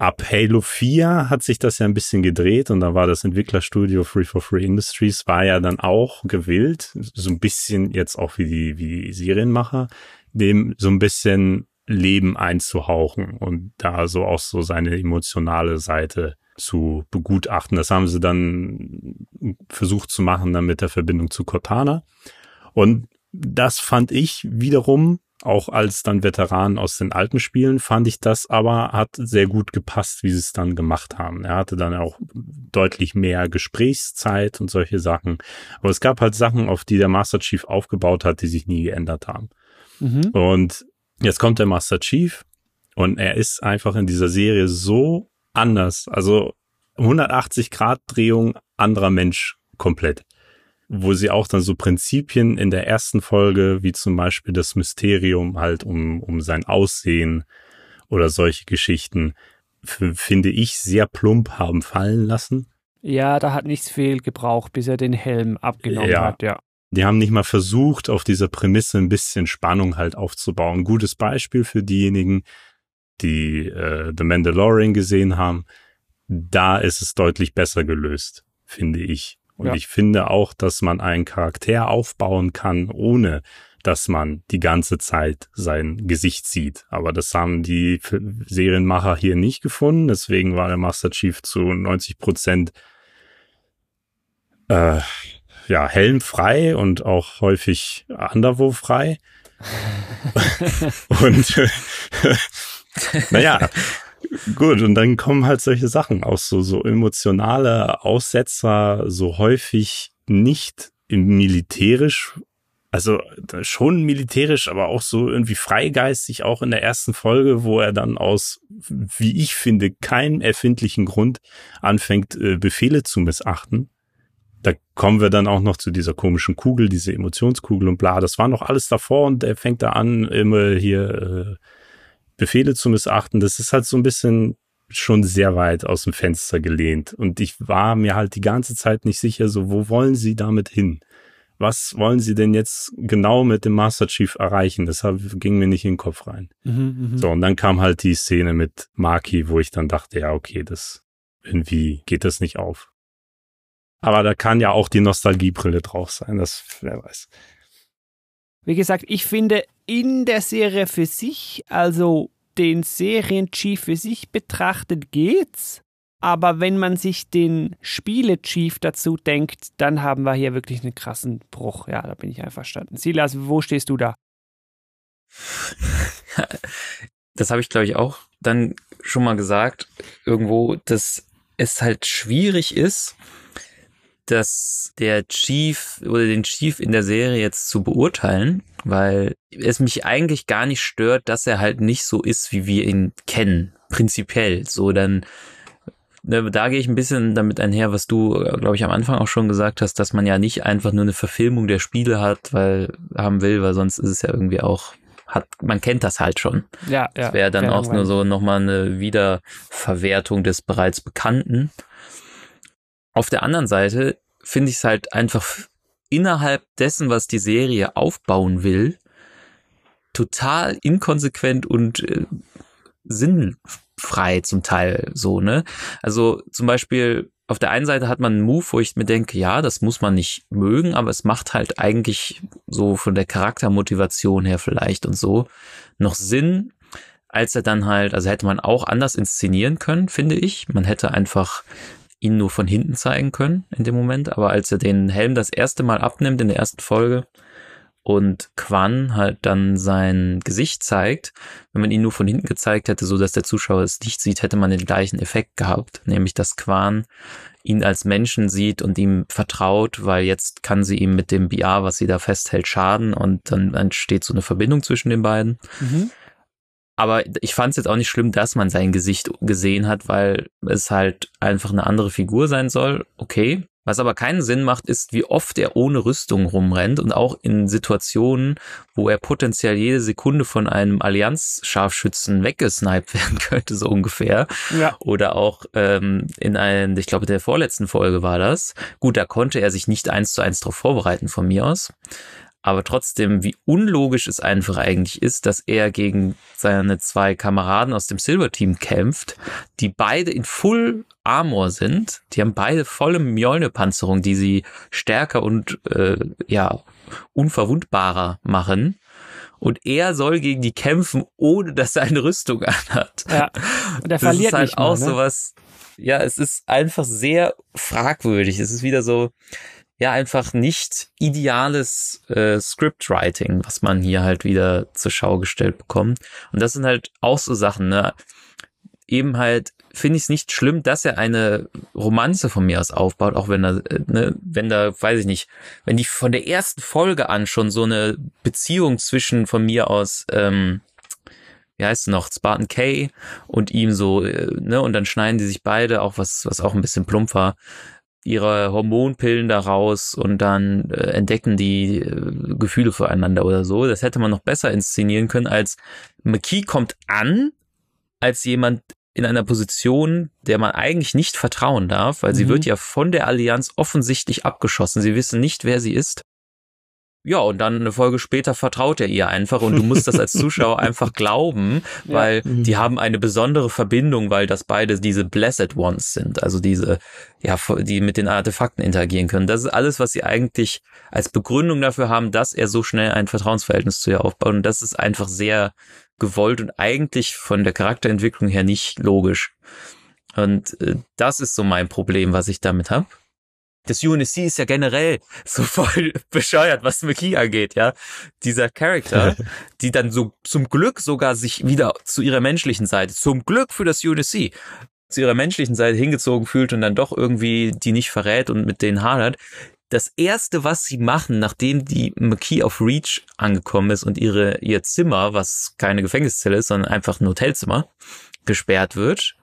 Ab Halo 4 hat sich das ja ein bisschen gedreht und da war das Entwicklerstudio Free for Free Industries war ja dann auch gewillt, so ein bisschen jetzt auch wie die, wie die Serienmacher, dem so ein bisschen Leben einzuhauchen und da so auch so seine emotionale Seite zu begutachten. Das haben sie dann versucht zu machen dann mit der Verbindung zu Cortana. Und das fand ich wiederum auch als dann Veteran aus den alten Spielen fand ich das aber hat sehr gut gepasst, wie sie es dann gemacht haben. Er hatte dann auch deutlich mehr Gesprächszeit und solche Sachen. Aber es gab halt Sachen, auf die der Master Chief aufgebaut hat, die sich nie geändert haben. Mhm. Und jetzt kommt der Master Chief und er ist einfach in dieser Serie so anders. Also 180 Grad Drehung anderer Mensch komplett wo sie auch dann so Prinzipien in der ersten Folge, wie zum Beispiel das Mysterium halt um, um sein Aussehen oder solche Geschichten, finde ich sehr plump haben fallen lassen. Ja, da hat nichts viel gebraucht, bis er den Helm abgenommen ja. hat, ja. Die haben nicht mal versucht, auf dieser Prämisse ein bisschen Spannung halt aufzubauen. gutes Beispiel für diejenigen, die äh, The Mandalorian gesehen haben. Da ist es deutlich besser gelöst, finde ich. Und ja. ich finde auch, dass man einen Charakter aufbauen kann, ohne dass man die ganze Zeit sein Gesicht sieht. Aber das haben die Serienmacher hier nicht gefunden. Deswegen war der Master Chief zu 90 Prozent äh, ja, helmfrei und auch häufig underwo-frei. und äh, naja, Gut, und dann kommen halt solche Sachen aus, so, so emotionale Aussetzer, so häufig nicht im militärisch, also schon militärisch, aber auch so irgendwie freigeistig, auch in der ersten Folge, wo er dann aus, wie ich finde, keinem erfindlichen Grund anfängt, äh, Befehle zu missachten. Da kommen wir dann auch noch zu dieser komischen Kugel, diese Emotionskugel und bla. Das war noch alles davor und er fängt da an, immer hier äh, Befehle zu missachten, das ist halt so ein bisschen schon sehr weit aus dem Fenster gelehnt. Und ich war mir halt die ganze Zeit nicht sicher, so, wo wollen sie damit hin? Was wollen sie denn jetzt genau mit dem Master Chief erreichen? Deshalb ging mir nicht in den Kopf rein. Mhm, mh. So, und dann kam halt die Szene mit Maki, wo ich dann dachte, ja, okay, das irgendwie geht das nicht auf. Aber da kann ja auch die Nostalgiebrille drauf sein, das, wer weiß. Wie gesagt, ich finde in der Serie für sich, also den Serien-Chief für sich betrachtet, geht's. Aber wenn man sich den Spiele-Chief dazu denkt, dann haben wir hier wirklich einen krassen Bruch. Ja, da bin ich einverstanden. Silas, wo stehst du da? Das habe ich, glaube ich, auch dann schon mal gesagt. Irgendwo, dass es halt schwierig ist, dass der Chief oder den Chief in der Serie jetzt zu beurteilen, weil es mich eigentlich gar nicht stört, dass er halt nicht so ist, wie wir ihn kennen, prinzipiell. So dann ne, da gehe ich ein bisschen damit einher, was du, glaube ich, am Anfang auch schon gesagt hast, dass man ja nicht einfach nur eine Verfilmung der Spiele hat, weil haben will, weil sonst ist es ja irgendwie auch hat, man kennt das halt schon. Ja, ja. Das wäre dann auch nur so nochmal eine Wiederverwertung des bereits Bekannten. Auf der anderen Seite finde ich es halt einfach innerhalb dessen, was die Serie aufbauen will, total inkonsequent und äh, sinnfrei zum Teil so, ne? Also zum Beispiel auf der einen Seite hat man einen Move, wo ich mir denke, ja, das muss man nicht mögen, aber es macht halt eigentlich so von der Charaktermotivation her vielleicht und so noch Sinn, als er dann halt, also hätte man auch anders inszenieren können, finde ich. Man hätte einfach ihn nur von hinten zeigen können in dem Moment, aber als er den Helm das erste Mal abnimmt in der ersten Folge und Quan halt dann sein Gesicht zeigt, wenn man ihn nur von hinten gezeigt hätte, so dass der Zuschauer es nicht sieht, hätte man den gleichen Effekt gehabt, nämlich dass Quan ihn als Menschen sieht und ihm vertraut, weil jetzt kann sie ihm mit dem BR, was sie da festhält, schaden und dann entsteht so eine Verbindung zwischen den beiden. Mhm. Aber ich fand es jetzt auch nicht schlimm, dass man sein Gesicht gesehen hat, weil es halt einfach eine andere Figur sein soll. Okay. Was aber keinen Sinn macht, ist, wie oft er ohne Rüstung rumrennt und auch in Situationen, wo er potenziell jede Sekunde von einem Allianz-Scharfschützen weggesniped werden könnte, so ungefähr. Ja. Oder auch ähm, in einem, ich glaube, der vorletzten Folge war das. Gut, da konnte er sich nicht eins zu eins darauf vorbereiten von mir aus aber trotzdem, wie unlogisch es einfach eigentlich ist, dass er gegen seine zwei Kameraden aus dem Silver Team kämpft, die beide in Full Armor sind. Die haben beide volle Mjolnir-Panzerung, die sie stärker und äh, ja unverwundbarer machen. Und er soll gegen die kämpfen, ohne dass er eine Rüstung anhat. Ja, und er verliert das ist halt auch mal, ne? sowas. Ja, es ist einfach sehr fragwürdig. Es ist wieder so, ja einfach nicht ideales äh, Scriptwriting, was man hier halt wieder zur Schau gestellt bekommt. Und das sind halt auch so Sachen, ne? Eben halt finde ich es nicht schlimm, dass er eine Romanze von mir aus aufbaut, auch wenn er, äh, ne, wenn da, weiß ich nicht, wenn die von der ersten Folge an schon so eine Beziehung zwischen von mir aus, ähm, wie heißt es noch, Spartan K und ihm so, äh, ne, und dann schneiden die sich beide, auch was, was auch ein bisschen plump war, ihre Hormonpillen daraus und dann äh, entdecken die äh, Gefühle füreinander oder so. Das hätte man noch besser inszenieren können, als McKee kommt an, als jemand in einer Position, der man eigentlich nicht vertrauen darf, weil mhm. sie wird ja von der Allianz offensichtlich abgeschossen. Sie wissen nicht, wer sie ist. Ja, und dann eine Folge später vertraut er ihr einfach und du musst das als Zuschauer einfach glauben, weil ja. Mhm. die haben eine besondere Verbindung, weil das beide diese Blessed Ones sind, also diese, ja, die mit den Artefakten interagieren können. Das ist alles, was sie eigentlich als Begründung dafür haben, dass er so schnell ein Vertrauensverhältnis zu ihr aufbaut und das ist einfach sehr gewollt und eigentlich von der Charakterentwicklung her nicht logisch. Und äh, das ist so mein Problem, was ich damit habe das UNSC ist ja generell so voll bescheuert, was McKee angeht, ja. Dieser Charakter, die dann so zum Glück sogar sich wieder zu ihrer menschlichen Seite, zum Glück für das UNSC, zu ihrer menschlichen Seite hingezogen fühlt und dann doch irgendwie die nicht verrät und mit denen hadert. Das erste, was sie machen, nachdem die McKee auf Reach angekommen ist und ihre, ihr Zimmer, was keine Gefängniszelle ist, sondern einfach ein Hotelzimmer, gesperrt wird,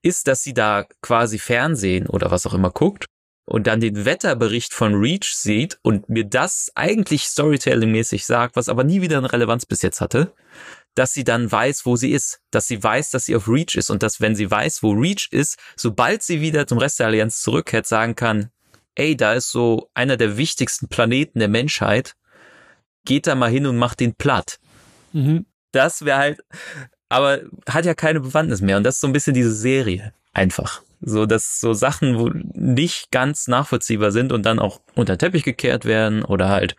ist, dass sie da quasi Fernsehen oder was auch immer guckt und dann den Wetterbericht von Reach sieht und mir das eigentlich Storytelling-mäßig sagt, was aber nie wieder eine Relevanz bis jetzt hatte, dass sie dann weiß, wo sie ist, dass sie weiß, dass sie auf Reach ist und dass, wenn sie weiß, wo Reach ist, sobald sie wieder zum Rest der Allianz zurückkehrt, sagen kann, ey, da ist so einer der wichtigsten Planeten der Menschheit, geht da mal hin und macht den platt. Mhm. Das wäre halt, aber hat ja keine Bewandtnis mehr und das ist so ein bisschen diese Serie einfach. So, dass so Sachen, wo nicht ganz nachvollziehbar sind und dann auch unter Teppich gekehrt werden oder halt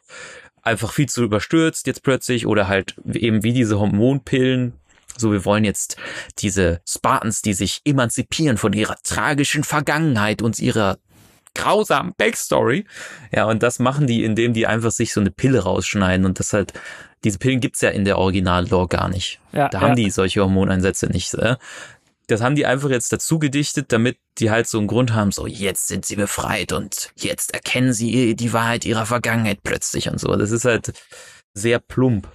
einfach viel zu überstürzt jetzt plötzlich oder halt eben wie diese Hormonpillen. So, wir wollen jetzt diese Spartans, die sich emanzipieren von ihrer tragischen Vergangenheit und ihrer grausamen Backstory. Ja, und das machen die, indem die einfach sich so eine Pille rausschneiden und das halt, diese Pillen gibt's ja in der Original-Lore gar nicht. Ja, da haben ja. die solche Hormoneinsätze nicht. Äh? Das haben die einfach jetzt dazu gedichtet, damit die halt so einen Grund haben, so jetzt sind sie befreit und jetzt erkennen sie die Wahrheit ihrer Vergangenheit plötzlich und so. Das ist halt sehr plump.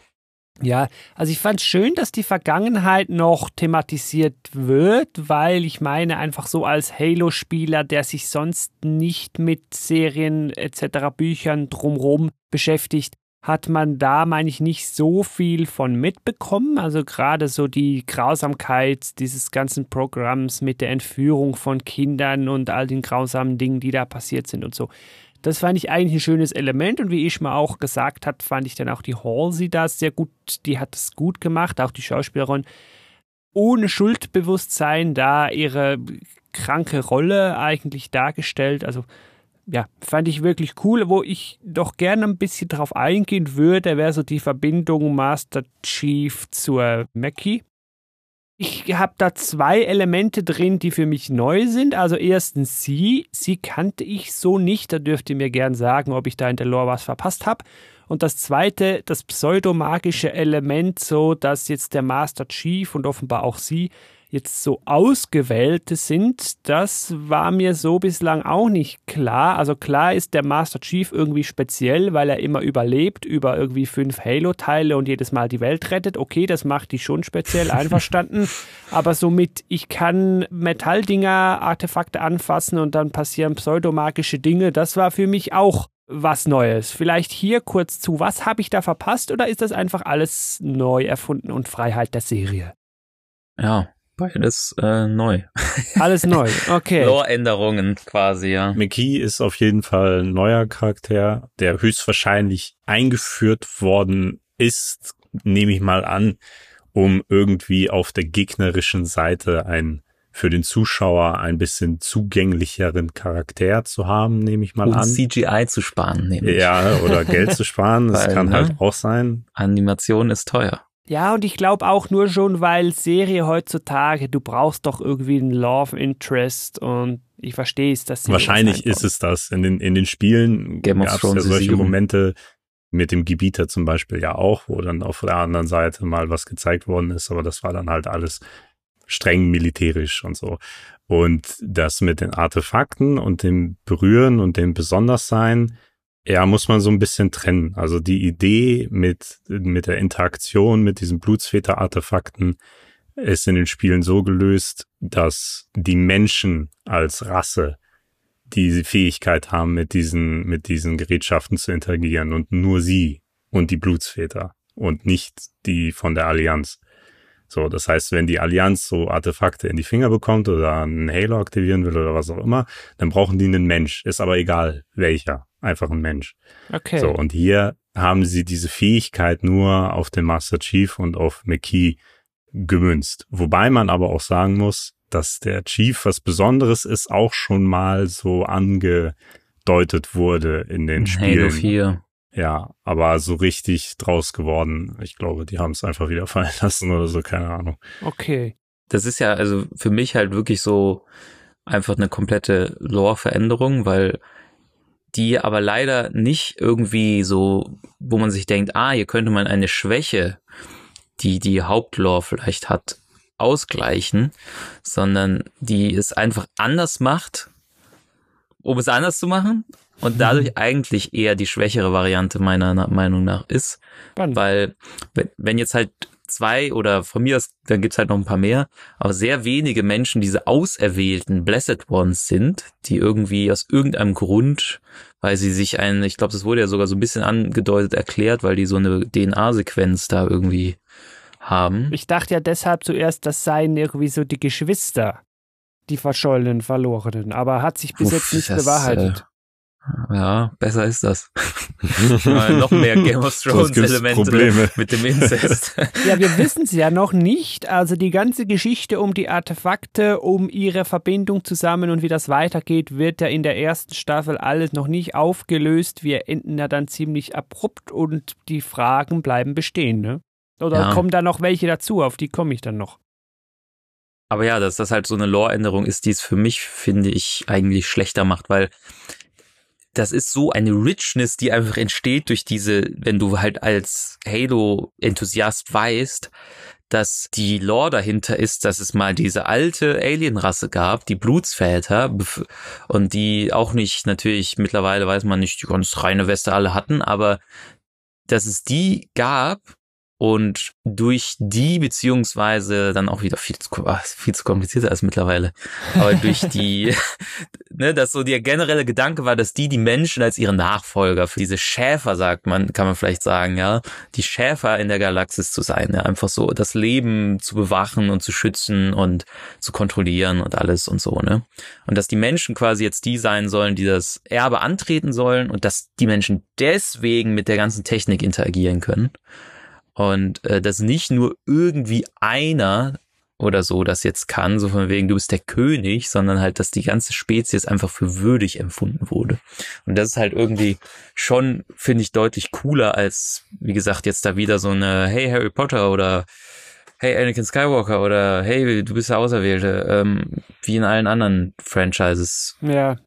Ja, also ich fand es schön, dass die Vergangenheit noch thematisiert wird, weil ich meine, einfach so als Halo-Spieler, der sich sonst nicht mit Serien etc. Büchern drumherum beschäftigt, hat man da, meine ich, nicht so viel von mitbekommen. Also gerade so die Grausamkeit dieses ganzen Programms mit der Entführung von Kindern und all den grausamen Dingen, die da passiert sind und so. Das fand ich eigentlich ein schönes Element und wie ich mal auch gesagt habe, fand ich dann auch die Halsey da sehr gut, die hat es gut gemacht, auch die Schauspielerin ohne Schuldbewusstsein da ihre kranke Rolle eigentlich dargestellt. Also ja, fand ich wirklich cool. Wo ich doch gerne ein bisschen drauf eingehen würde, wäre so die Verbindung Master Chief zur Mackie. Ich habe da zwei Elemente drin, die für mich neu sind. Also erstens sie, sie kannte ich so nicht. Da dürft ihr mir gern sagen, ob ich da in der Lore was verpasst habe. Und das zweite, das pseudomagische Element, so dass jetzt der Master Chief und offenbar auch sie jetzt so ausgewählte sind, das war mir so bislang auch nicht klar. Also klar ist der Master Chief irgendwie speziell, weil er immer überlebt über irgendwie fünf Halo-Teile und jedes Mal die Welt rettet. Okay, das macht die schon speziell, einverstanden. Aber somit, ich kann Metalldinger, Artefakte anfassen und dann passieren pseudomagische Dinge, das war für mich auch was Neues. Vielleicht hier kurz zu, was habe ich da verpasst oder ist das einfach alles neu erfunden und Freiheit der Serie? Ja, beides äh, neu. Alles neu, okay. Lore-Änderungen quasi, ja. McKee ist auf jeden Fall ein neuer Charakter, der höchstwahrscheinlich eingeführt worden ist, nehme ich mal an, um irgendwie auf der gegnerischen Seite ein für den Zuschauer ein bisschen zugänglicheren Charakter zu haben, nehme ich mal um an. CGI zu sparen, nämlich. Ja, oder Geld zu sparen, das Weil, kann ne? halt auch sein. Animation ist teuer. Ja, und ich glaube auch nur schon, weil Serie heutzutage, du brauchst doch irgendwie einen Love Interest und ich verstehe es, dass sie Wahrscheinlich ist es das. In den, in den Spielen gab es ja solche Sieben. Momente mit dem Gebieter zum Beispiel ja auch, wo dann auf der anderen Seite mal was gezeigt worden ist, aber das war dann halt alles streng militärisch und so. Und das mit den Artefakten und dem Berühren und dem Besonderssein, ja, muss man so ein bisschen trennen. Also die Idee mit, mit der Interaktion mit diesen Blutsväter-Artefakten ist in den Spielen so gelöst, dass die Menschen als Rasse die Fähigkeit haben, mit diesen, mit diesen Gerätschaften zu interagieren und nur sie und die Blutsväter und nicht die von der Allianz. So, das heißt, wenn die Allianz so Artefakte in die Finger bekommt oder einen Halo aktivieren will oder was auch immer, dann brauchen die einen Mensch. Ist aber egal welcher. Einfach ein Mensch. Okay. So, und hier haben sie diese Fähigkeit nur auf den Master Chief und auf McKee gemünzt. Wobei man aber auch sagen muss, dass der Chief was Besonderes ist, auch schon mal so angedeutet wurde in den Halo Spielen. 4. Ja, aber so richtig draus geworden. Ich glaube, die haben es einfach wieder fallen lassen oder so, keine Ahnung. Okay. Das ist ja also für mich halt wirklich so einfach eine komplette Lore-Veränderung, weil die aber leider nicht irgendwie so, wo man sich denkt, ah, hier könnte man eine Schwäche, die die Hauptlore vielleicht hat, ausgleichen, sondern die es einfach anders macht, um es anders zu machen und dadurch eigentlich eher die schwächere Variante meiner Meinung nach ist, Spannend. weil wenn jetzt halt zwei oder von mir aus, dann gibt's halt noch ein paar mehr, aber sehr wenige Menschen diese auserwählten Blessed Ones sind, die irgendwie aus irgendeinem Grund, weil sie sich ein, ich glaube, das wurde ja sogar so ein bisschen angedeutet erklärt, weil die so eine DNA-Sequenz da irgendwie haben. Ich dachte ja deshalb zuerst, das seien irgendwie so die Geschwister, die verschollenen, verlorenen, aber hat sich bis Uff, jetzt nicht das, bewahrheitet. Ja, besser ist das. Mal noch mehr Game of Thrones Elemente mit dem Inzest. Ja, wir wissen es ja noch nicht. Also die ganze Geschichte um die Artefakte, um ihre Verbindung zusammen und wie das weitergeht, wird ja in der ersten Staffel alles noch nicht aufgelöst. Wir enden ja dann ziemlich abrupt und die Fragen bleiben bestehen, ne? Oder Ja. kommen da noch welche dazu? Auf die komme ich dann noch. Aber ja, dass das halt so eine Lore-Änderung ist, die es für mich, finde ich, eigentlich schlechter macht, weil das ist so eine Richness, die einfach entsteht durch diese, wenn du halt als Halo-Enthusiast weißt, dass die Lore dahinter ist, dass es mal diese alte Alienrasse gab, die Blutsväter, und die auch nicht, natürlich, mittlerweile weiß man nicht, die ganz reine Weste alle hatten, aber dass es die gab und durch die beziehungsweise dann auch wieder viel zu, ah, viel zu komplizierter als mittlerweile, aber durch die, ne, dass so der generelle Gedanke war, dass die die Menschen als ihre Nachfolger für diese Schäfer sagt man, kann man vielleicht sagen, ja, die Schäfer in der Galaxis zu sein, ja, einfach so das Leben zu bewachen und zu schützen und zu kontrollieren und alles und so, ne, und dass die Menschen quasi jetzt die sein sollen, die das Erbe antreten sollen und dass die Menschen deswegen mit der ganzen Technik interagieren können und äh, dass nicht nur irgendwie einer oder so das jetzt kann, so von wegen, du bist der König, sondern halt, dass die ganze Spezies einfach für würdig empfunden wurde. Und das ist halt irgendwie schon, finde ich, deutlich cooler als, wie gesagt, jetzt da wieder so eine, hey Harry Potter oder hey Anakin Skywalker oder hey, du bist der Auserwählte, ähm, wie in allen anderen Franchises. Ja,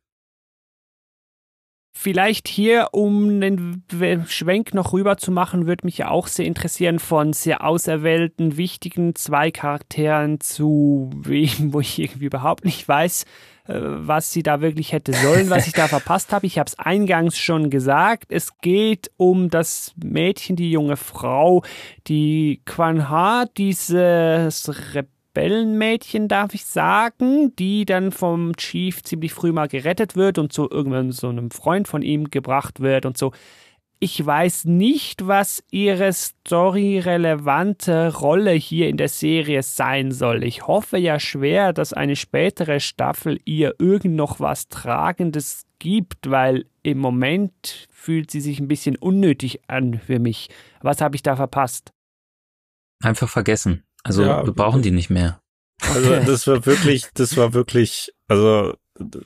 Vielleicht hier, um den Schwenk noch rüber zu machen, würde mich ja auch sehr interessieren von sehr auserwählten, wichtigen zwei Charakteren zu wem, wo ich irgendwie überhaupt nicht weiß, äh, was sie da wirklich hätte sollen, was ich da verpasst habe. Ich habe es eingangs schon gesagt. Es geht um das Mädchen, die junge Frau, die Quan Ha, dieses Rebell Rebellenmädchen, darf ich sagen, die dann vom Chief ziemlich früh mal gerettet wird und zu irgendwann so einem Freund von ihm gebracht wird und so. Ich weiß nicht, was ihre storyrelevante Rolle hier in der Serie sein soll. Ich hoffe ja schwer, dass eine spätere Staffel ihr irgend noch was Tragendes gibt, weil im Moment fühlt sie sich ein bisschen unnötig an für mich. Was habe ich da verpasst? Einfach vergessen. Also ja, wir brauchen die nicht mehr. Also das war wirklich, das war wirklich, also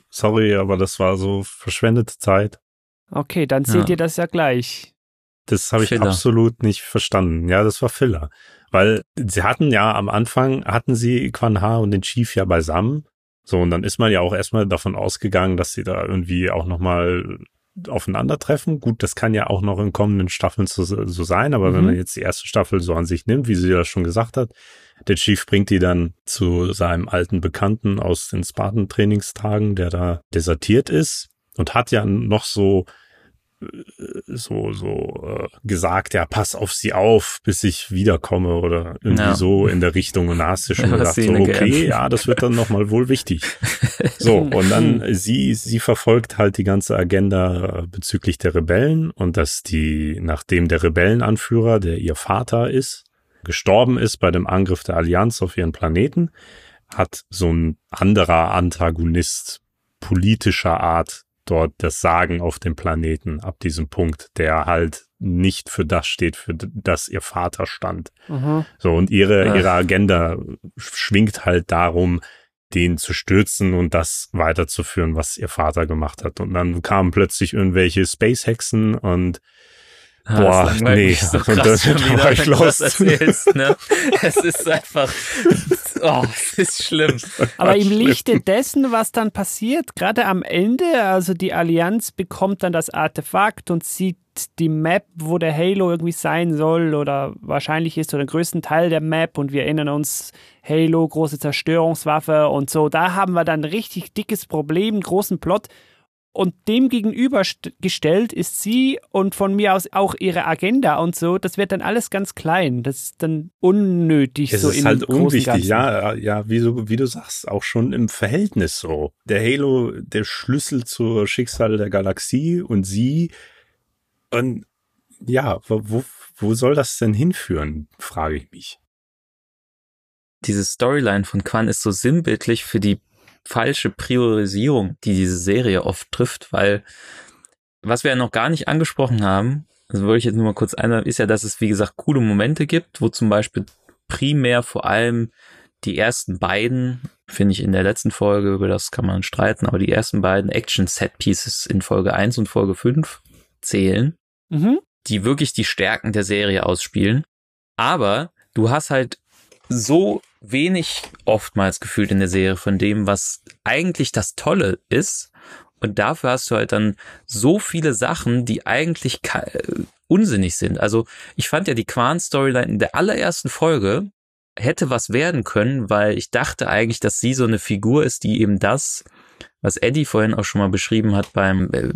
sorry, aber das war so verschwendete Zeit. Okay, dann seht ja. ihr das ja gleich. Das habe ich Filler. absolut nicht verstanden. Ja, das war Filler. Weil sie hatten ja am Anfang, hatten sie Quan Ha und den Chief ja beisammen. So, und dann ist man ja auch erstmal davon ausgegangen, dass sie da irgendwie auch nochmal aufeinandertreffen. Gut, das kann ja auch noch in kommenden Staffeln so, so sein, aber mhm. wenn man jetzt die erste Staffel so an sich nimmt, wie sie das schon gesagt hat, der Chief bringt die dann zu seinem alten Bekannten aus den Spartan-Trainingstagen, der da desertiert ist und hat ja noch so so so äh, gesagt, ja, pass auf sie auf, bis ich wiederkomme oder irgendwie ja. so in der Richtung und da hast du schon gedacht, so okay, ja, das wird dann nochmal wohl wichtig. So, und dann sie, sie verfolgt halt die ganze Agenda bezüglich der Rebellen und dass die, nachdem der Rebellenanführer, der ihr Vater ist, gestorben ist bei dem Angriff der Allianz auf ihren Planeten, hat so ein anderer Antagonist politischer Art dort das Sagen auf dem Planeten ab diesem Punkt, der halt nicht für das steht, für das ihr Vater stand. Mhm. So, und ihre, ja. ihre Agenda schwingt halt darum, den zu stürzen und das weiterzuführen, was ihr Vater gemacht hat. Und dann kamen plötzlich irgendwelche Space-Hexen und Ah, Boah, nee, so krass, und das wieder, ich los. Erzählst, ne? es ist einfach, oh, es ist schlimm. Aber im Lichte dessen, was dann passiert, gerade am Ende, also die Allianz bekommt dann das Artefakt und sieht die Map, wo der Halo irgendwie sein soll oder wahrscheinlich ist oder den größten Teil der Map und wir erinnern uns, Halo, große Zerstörungswaffe und so, da haben wir dann richtig dickes Problem, großen Plot und dem gegenübergestellt ist sie und von mir aus auch ihre Agenda und so. Das wird dann alles ganz klein. Das ist dann unnötig. Es so ist halt unwichtig, ja, ja, wie, so, wie du sagst, auch schon im Verhältnis so. Der Halo, der Schlüssel zur Schicksal der Galaxie und sie. Und ja, wo, wo soll das denn hinführen, frage ich mich. Diese Storyline von Quan ist so sinnbildlich für die falsche Priorisierung, die diese Serie oft trifft, weil was wir ja noch gar nicht angesprochen haben, also wollte ich jetzt nur mal kurz einladen, ist ja, dass es wie gesagt coole Momente gibt, wo zum Beispiel primär vor allem die ersten beiden, finde ich in der letzten Folge, über das kann man streiten, aber die ersten beiden Action-Set-Pieces in Folge 1 und Folge 5 zählen, mhm. die wirklich die Stärken der Serie ausspielen. Aber du hast halt so wenig oftmals gefühlt in der Serie von dem, was eigentlich das Tolle ist. Und dafür hast du halt dann so viele Sachen, die eigentlich unsinnig sind. Also ich fand ja die Quan-Storyline in der allerersten Folge hätte was werden können, weil ich dachte eigentlich, dass sie so eine Figur ist, die eben das, was Eddie vorhin auch schon mal beschrieben hat, beim, äh,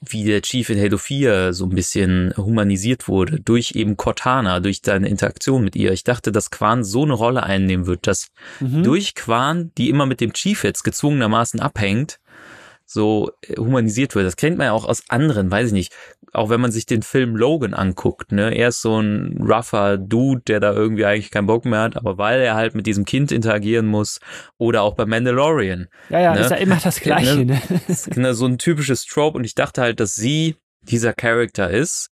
wie der Chief in Halo 4 so ein bisschen humanisiert wurde, durch eben Cortana, durch seine Interaktion mit ihr. Ich dachte, dass Quan so eine Rolle einnehmen wird, dass mhm. durch Quan, die immer mit dem Chief jetzt gezwungenermaßen abhängt, so äh, humanisiert wird. Das kennt man ja auch aus anderen, weiß ich nicht. Auch wenn man sich den Film Logan anguckt, ne, er ist so ein rougher Dude, der da irgendwie eigentlich keinen Bock mehr hat, aber weil er halt mit diesem Kind interagieren muss oder auch bei Mandalorian. Ja, ja, ne? ist ja immer das Gleiche, ne? ne? so ein typisches Trope und ich dachte halt, dass sie dieser Charakter ist.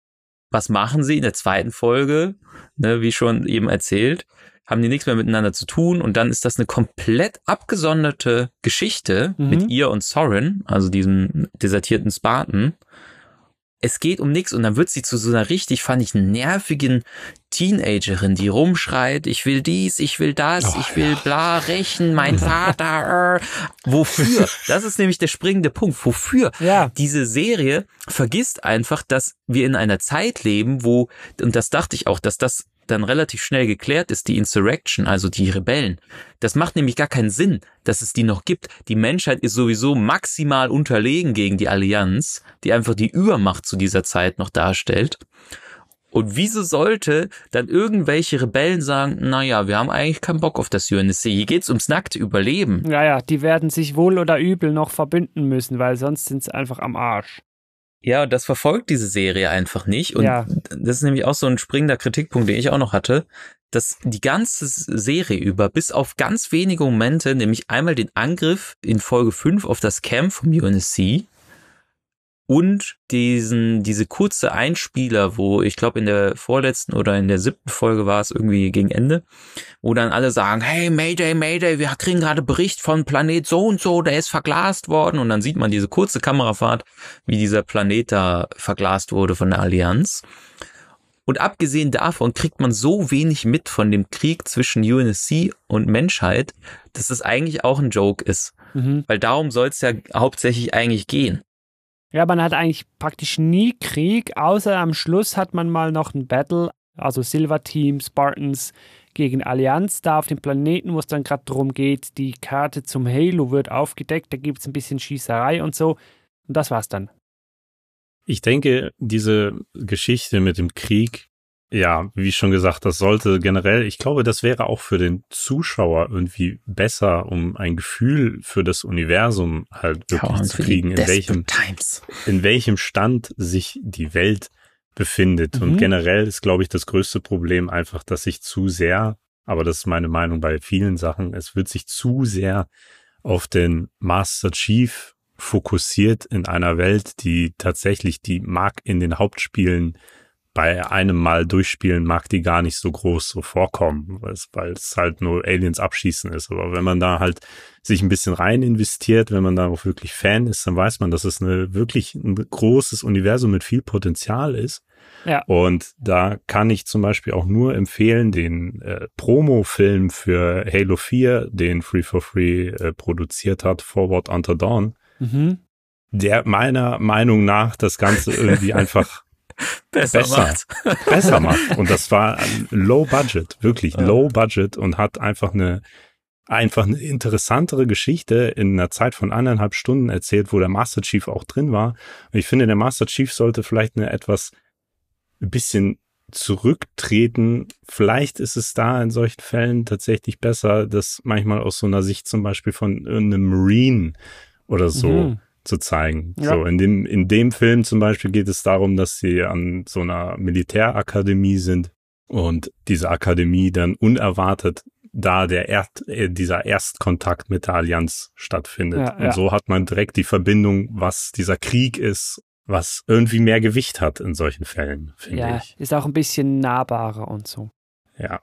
Was machen sie in der zweiten Folge? Ne, wie schon eben erzählt haben die nichts mehr miteinander zu tun und dann ist das eine komplett abgesonderte Geschichte mhm. mit ihr und Soren, also diesem desertierten Spartan. Es geht um nichts und dann wird sie zu so einer richtig, fand ich, nervigen Teenagerin, die rumschreit, ich will dies, ich will das, oh, ich will ja. bla, rächen, mein Vater. Äh. Wofür? Das ist nämlich der springende Punkt. Wofür? Ja. Diese Serie vergisst einfach, dass wir in einer Zeit leben, wo, und das dachte ich auch, dass das dann relativ schnell geklärt ist, die Insurrection, also die Rebellen. Das macht nämlich gar keinen Sinn, dass es die noch gibt. Die Menschheit ist sowieso maximal unterlegen gegen die Allianz, die einfach die Übermacht zu dieser Zeit noch darstellt. Und wieso sollte dann irgendwelche Rebellen sagen, naja, wir haben eigentlich keinen Bock auf das UNSC, hier geht's ums nackte Überleben. Ja, ja, die werden sich wohl oder übel noch verbünden müssen, weil sonst sind sie einfach am Arsch. Ja, das verfolgt diese Serie einfach nicht. Und ja. das ist nämlich auch so ein springender Kritikpunkt, den ich auch noch hatte, dass die ganze Serie über, bis auf ganz wenige Momente, nämlich einmal den Angriff in Folge 5 auf das Camp vom UNSC, und diesen, diese kurze Einspieler, wo ich glaube in der vorletzten oder in der siebten Folge war es irgendwie gegen Ende, wo dann alle sagen, hey Mayday, Mayday, wir kriegen gerade Bericht von Planet so und so, der ist verglast worden und dann sieht man diese kurze Kamerafahrt, wie dieser Planet da verglast wurde von der Allianz. Und abgesehen davon kriegt man so wenig mit von dem Krieg zwischen UNSC und Menschheit, dass es eigentlich auch ein Joke ist. Mhm. Weil darum soll es ja hauptsächlich eigentlich gehen. Ja, man hat eigentlich praktisch nie Krieg, außer am Schluss hat man mal noch ein Battle, also Silver Team, Spartans gegen Allianz da auf dem Planeten, wo es dann gerade darum geht, die Karte zum Halo wird aufgedeckt, da gibt es ein bisschen Schießerei und so. Und das war's dann. Ich denke, diese Geschichte mit dem Krieg ja, wie schon gesagt, das sollte generell, ich glaube, das wäre auch für den Zuschauer irgendwie besser, um ein Gefühl für das Universum halt wirklich ja, zu kriegen, in welchem, Times. in welchem Stand sich die Welt befindet. Mhm. Und generell ist, glaube ich, das größte Problem einfach, dass sich zu sehr, aber das ist meine Meinung bei vielen Sachen, es wird sich zu sehr auf den Master Chief fokussiert in einer Welt, die tatsächlich, die mag in den Hauptspielen bei einem Mal durchspielen mag die gar nicht so groß so vorkommen, weil es halt nur Aliens abschießen ist. Aber wenn man da halt sich ein bisschen rein investiert, wenn man da auch wirklich Fan ist, dann weiß man, dass es eine wirklich ein großes Universum mit viel Potenzial ist. Ja. Und da kann ich zum Beispiel auch nur empfehlen, den äh, Promo-Film für Halo 4, den Free for Free äh, produziert hat, Forward Unto Dawn, mhm. der meiner Meinung nach das Ganze irgendwie einfach besser, besser macht. besser macht. Und das war low budget, wirklich ja. low budget und hat einfach eine einfach eine interessantere Geschichte in einer Zeit von eineinhalb Stunden erzählt, wo der Master Chief auch drin war. Und ich finde, der Master Chief sollte vielleicht eine etwas ein bisschen zurücktreten. Vielleicht ist es da in solchen Fällen tatsächlich besser, das manchmal aus so einer Sicht zum Beispiel von einem Marine oder so mhm zu zeigen. Ja. So in dem in dem Film zum Beispiel geht es darum, dass sie an so einer Militärakademie sind und diese Akademie dann unerwartet da der Erd, äh, dieser Erstkontakt mit der Allianz stattfindet. Ja, und so hat man direkt die Verbindung, was dieser Krieg ist, was irgendwie mehr Gewicht hat in solchen Fällen, finde ja, ich. Ist auch ein bisschen nahbarer und so. Ja.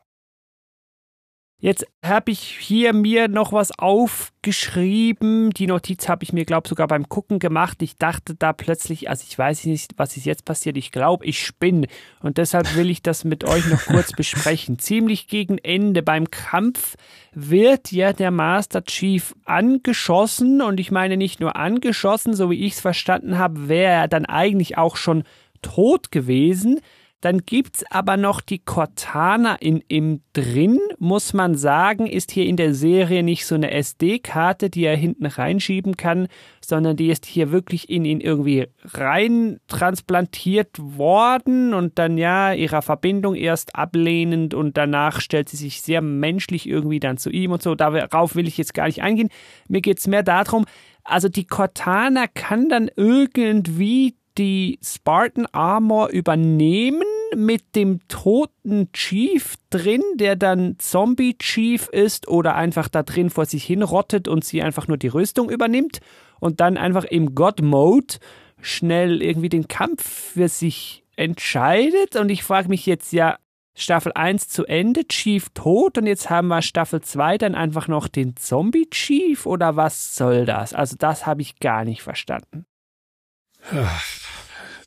Jetzt habe ich hier mir noch was aufgeschrieben. Die Notiz habe ich mir, glaube ich, sogar beim Gucken gemacht. Ich dachte da plötzlich, also ich weiß nicht, was ist jetzt passiert. Ich glaube, ich spinne. Und deshalb will ich das mit euch noch kurz besprechen. Ziemlich gegen Ende beim Kampf wird ja der Master Chief angeschossen. Und ich meine nicht nur angeschossen, so wie ich es verstanden habe, wäre er dann eigentlich auch schon tot gewesen. Dann gibt's aber noch die Cortana in ihm drin, muss man sagen, ist hier in der Serie nicht so eine SD-Karte, die er hinten reinschieben kann, sondern die ist hier wirklich in ihn irgendwie rein transplantiert worden und dann ja ihrer Verbindung erst ablehnend und danach stellt sie sich sehr menschlich irgendwie dann zu ihm und so. Darauf will ich jetzt gar nicht eingehen. Mir geht's mehr darum, also die Cortana kann dann irgendwie die Spartan Armor übernehmen mit dem toten Chief drin, der dann Zombie Chief ist oder einfach da drin vor sich hin rottet und sie einfach nur die Rüstung übernimmt und dann einfach im God Mode schnell irgendwie den Kampf für sich entscheidet und ich frage mich jetzt ja Staffel 1 zu Ende, Chief tot und jetzt haben wir Staffel 2 dann einfach noch den Zombie Chief oder was soll das? Also das habe ich gar nicht verstanden.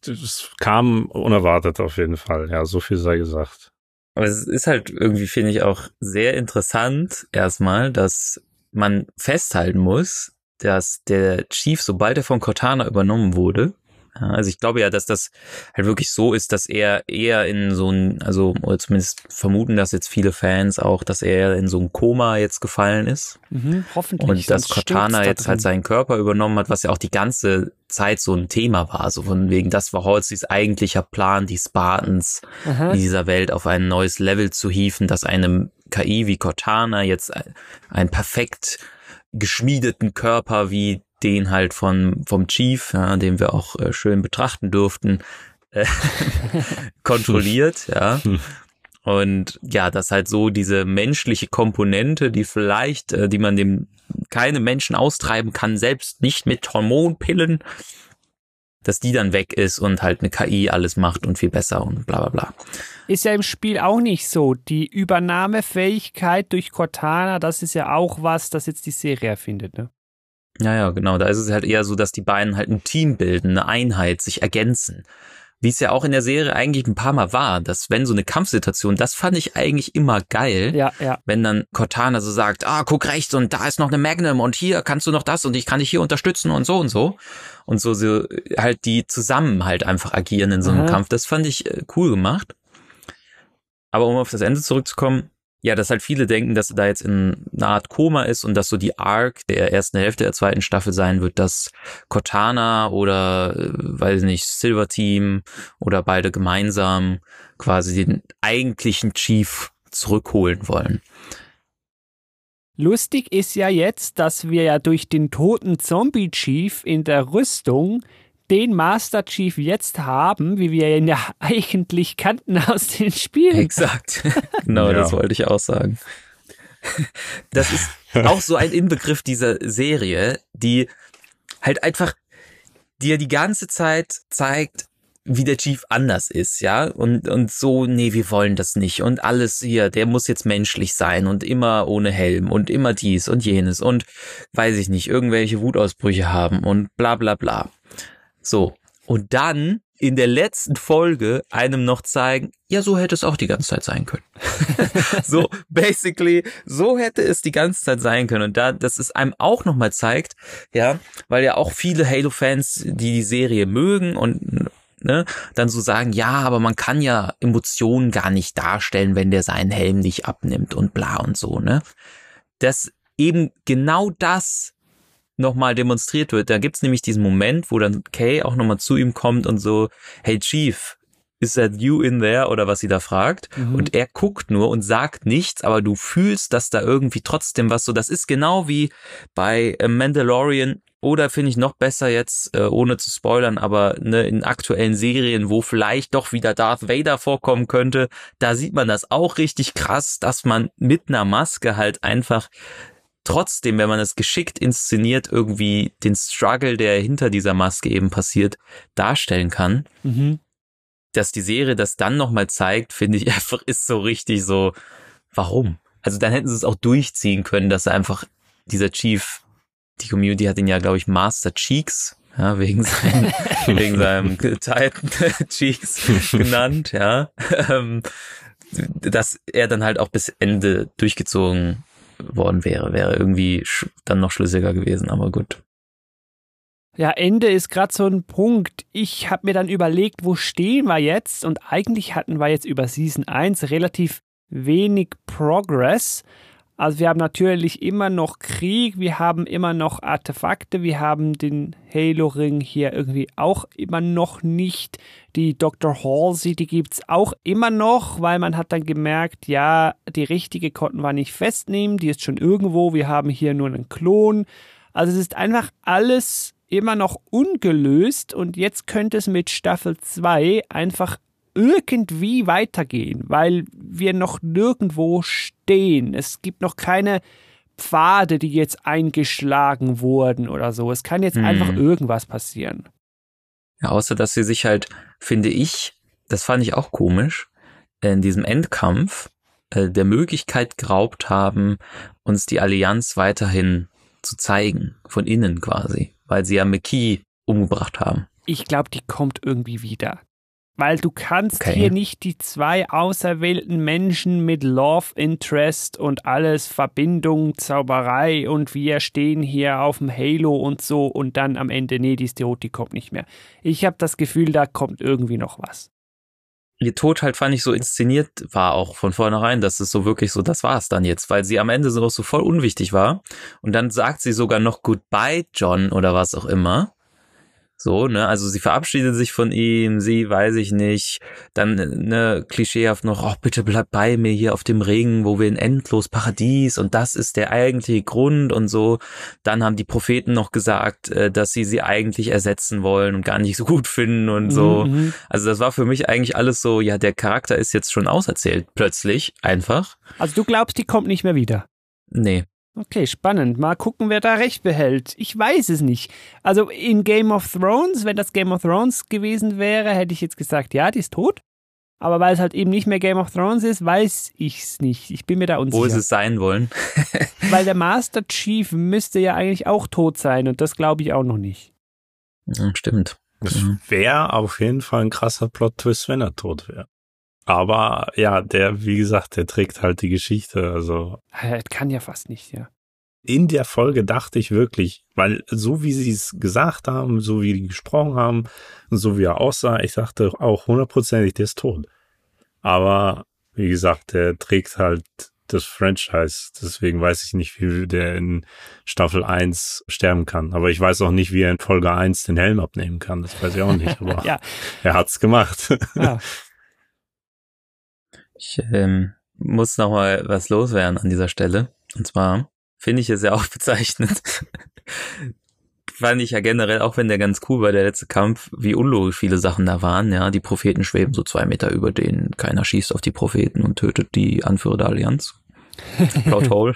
Das kam unerwartet auf jeden Fall. Ja, so viel sei gesagt. Aber es ist halt irgendwie, finde ich, auch sehr interessant erstmal, dass man festhalten muss, dass der Chief, sobald er von Cortana übernommen wurde, also ich glaube ja, dass das halt wirklich so ist, dass er eher in so ein, also oder zumindest vermuten das jetzt viele Fans auch, dass er in so ein Koma jetzt gefallen ist. Mhm, hoffentlich. Und dass Cortana jetzt halt seinen Körper übernommen hat, was ja auch die ganze Zeit so ein Thema war. So von wegen, das war Halseys eigentlicher Plan, die Spartans Aha. in dieser Welt auf ein neues Level zu hieven, dass eine KI wie Cortana jetzt ein perfekt geschmiedeten Körper wie den halt von, vom Chief, ja, den wir auch äh, schön betrachten durften, äh, kontrolliert, ja. Und ja, das halt so diese menschliche Komponente, die vielleicht, äh, die man dem keine Menschen austreiben kann, selbst nicht mit Hormonpillen, dass die dann weg ist und halt eine KI alles macht und viel besser und bla bla bla. Ist ja im Spiel auch nicht so. Die Übernahmefähigkeit durch Cortana, das ist ja auch was, das jetzt die Serie erfindet, ne? Ja, ja, genau. Da ist es halt eher so, dass die beiden halt ein Team bilden, eine Einheit, sich ergänzen. Wie es ja auch in der Serie eigentlich ein paar Mal war, dass wenn so eine Kampfsituation, das fand ich eigentlich immer geil, ja, ja. wenn dann Cortana so sagt, ah, guck rechts und da ist noch eine Magnum und hier kannst du noch das und ich kann dich hier unterstützen und so und so. Und so, so halt die zusammen halt einfach agieren in so einem Aha. Kampf. Das fand ich äh, cool gemacht. Aber um auf das Ende zurückzukommen, ja, dass halt viele denken, dass er da jetzt in einer Art Koma ist und dass so die Arc der ersten Hälfte der zweiten Staffel sein wird, dass Cortana oder, äh, weiß nicht, Silver Team oder beide gemeinsam quasi den eigentlichen Chief zurückholen wollen. Lustig ist ja jetzt, dass wir ja durch den toten Zombie Chief in der Rüstung den Master Chief jetzt haben, wie wir ihn ja eigentlich kannten aus den Spielen. Exakt. genau, ja. das wollte ich auch sagen. Das ist auch so ein Inbegriff dieser Serie, die halt einfach dir die ganze Zeit zeigt, wie der Chief anders ist, ja, und, und so, nee, wir wollen das nicht und alles hier, der muss jetzt menschlich sein und immer ohne Helm und immer dies und jenes und weiß ich nicht, irgendwelche Wutausbrüche haben und bla bla bla. So. Und dann in der letzten Folge einem noch zeigen, ja, so hätte es auch die ganze Zeit sein können. so, basically, so hätte es die ganze Zeit sein können. Und da, dass es einem auch nochmal zeigt, ja, weil ja auch viele Halo-Fans, die die Serie mögen und ne, dann so sagen, ja, aber man kann ja Emotionen gar nicht darstellen, wenn der seinen Helm nicht abnimmt und bla und so, ne. Dass eben genau das nochmal demonstriert wird. Da gibt's nämlich diesen Moment, wo dann Kay auch nochmal zu ihm kommt und so, hey Chief, is that you in there? Oder was sie da fragt. Mhm. Und er guckt nur und sagt nichts, aber du fühlst, dass da irgendwie trotzdem was so, das ist genau wie bei äh, Mandalorian oder finde ich noch besser jetzt, äh, ohne zu spoilern, aber ne, in aktuellen Serien, wo vielleicht doch wieder Darth Vader vorkommen könnte, da sieht man das auch richtig krass, dass man mit einer Maske halt einfach trotzdem, wenn man es geschickt inszeniert, irgendwie den Struggle, der hinter dieser Maske eben passiert, darstellen kann. Mhm. Dass die Serie das dann nochmal zeigt, finde ich einfach, ist so richtig so, warum? Also dann hätten sie es auch durchziehen können, dass er einfach dieser Chief, die Community hat ihn ja, glaube ich, Master Cheeks, ja, wegen seinem, wegen seinem Titan Cheeks genannt, ja, ähm, dass er dann halt auch bis Ende durchgezogen worden wäre. Wäre irgendwie dann noch schlüssiger gewesen, aber gut. Ja, Ende ist gerade so ein Punkt. Ich habe mir dann überlegt, wo stehen wir jetzt? Und eigentlich hatten wir jetzt über Season 1 relativ wenig Progress. Also wir haben natürlich immer noch Krieg, wir haben immer noch Artefakte, wir haben den Halo-Ring hier irgendwie auch immer noch nicht. Die Dr. Halsey, die gibt's auch immer noch, weil man hat dann gemerkt, ja, die richtige konnten wir nicht festnehmen, die ist schon irgendwo, wir haben hier nur einen Klon. Also es ist einfach alles immer noch ungelöst und jetzt könnte es mit Staffel 2 einfach irgendwie weitergehen, weil wir noch nirgendwo stehen. Es gibt noch keine Pfade, die jetzt eingeschlagen wurden oder so. Es kann jetzt hm. einfach irgendwas passieren. Ja, außer dass sie sich halt, finde ich, das fand ich auch komisch, in diesem Endkampf äh, der Möglichkeit geraubt haben, uns die Allianz weiterhin zu zeigen, von innen quasi, weil sie ja McKee umgebracht haben. Ich glaube, die kommt irgendwie wieder. Weil du kannst okay. hier nicht die zwei auserwählten Menschen mit Love Interest und alles Verbindung, Zauberei und wir stehen hier auf dem Halo und so und dann am Ende, nee, die Stereotyp kommt nicht mehr. Ich habe das Gefühl, da kommt irgendwie noch was. Ihr Tod halt fand ich so inszeniert war auch von vornherein, dass es so wirklich so, das war es dann jetzt, weil sie am Ende so, so voll unwichtig war. Und dann sagt sie sogar noch Goodbye, John oder was auch immer. So, ne, also sie verabschiedet sich von ihm, sie weiß ich nicht, dann ne klischeehaft noch, oh, bitte bleib bei mir hier auf dem Ring, wo wir in endlos Paradies und das ist der eigentliche Grund und so. Dann haben die Propheten noch gesagt, äh, dass sie sie eigentlich ersetzen wollen und gar nicht so gut finden und so. Mhm, mhm. Also das war für mich eigentlich alles so, ja, der Charakter ist jetzt schon auserzählt, plötzlich, einfach. Also du glaubst, die kommt nicht mehr wieder? Nee. Okay, spannend. Mal gucken, wer da recht behält. Ich weiß es nicht. Also in Game of Thrones, wenn das Game of Thrones gewesen wäre, hätte ich jetzt gesagt, ja, die ist tot. Aber weil es halt eben nicht mehr Game of Thrones ist, weiß ich es nicht. Ich bin mir da unsicher. Wo sie es sein wollen. weil der Master Chief müsste ja eigentlich auch tot sein und das glaube ich auch noch nicht. Ja, stimmt. Das wäre auf jeden Fall ein krasser Plot-Twist, wenn er tot wäre. Aber ja, der, wie gesagt, der trägt halt die Geschichte. Also. Er kann ja fast nicht, ja. In der Folge dachte ich wirklich, weil so wie sie es gesagt haben, so wie die gesprochen haben, so wie er aussah, ich dachte auch hundertprozentig, der ist tot. Aber wie gesagt, der trägt halt das Franchise. Deswegen weiß ich nicht, wie der in Staffel 1 sterben kann. Aber ich weiß auch nicht, wie er in Folge 1 den Helm abnehmen kann. Das weiß ich auch nicht. Aber ja. er hat's gemacht. Ja. Ich ähm, muss noch mal was loswerden an dieser Stelle. Und zwar finde ich es ja auch bezeichnend. Fand ich ja generell, auch wenn der ganz cool war, der letzte Kampf, wie unlogisch viele Sachen da waren. Ja, die Propheten schweben so zwei Meter über denen. Keiner schießt auf die Propheten und tötet die Anführer der Allianz. Plot hole.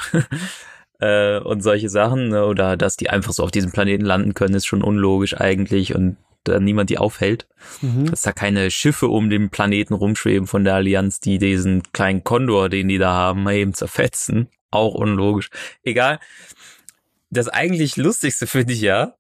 äh, und solche Sachen. Ne? Oder dass die einfach so auf diesem Planeten landen können, ist schon unlogisch eigentlich. Und da niemand die aufhält. Mhm. Dass da keine Schiffe um den Planeten rumschweben von der Allianz, die diesen kleinen Kondor, den die da haben, eben zerfetzen. Auch unlogisch. Egal. Das eigentlich Lustigste finde ich ja,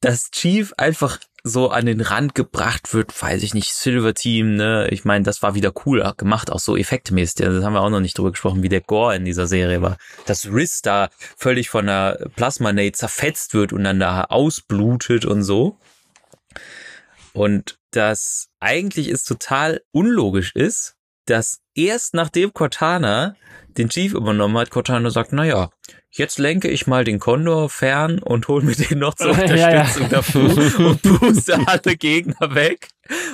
dass Chief einfach so an den Rand gebracht wird, weiß ich nicht, Silver Team, ne? Ich meine, das war wieder cool gemacht, auch so effektmäßig. Das haben wir auch noch nicht drüber gesprochen, wie der Gore in dieser Serie war. Dass Riz da völlig von der Plasma-Nate zerfetzt wird und dann da ausblutet und so. Und das eigentlich ist total unlogisch ist, dass erst nachdem Cortana den Chief übernommen hat, Cortana sagt, na ja, jetzt lenke ich mal den Kondor fern und hol mir den noch zur Unterstützung dafür und puste alle Gegner weg.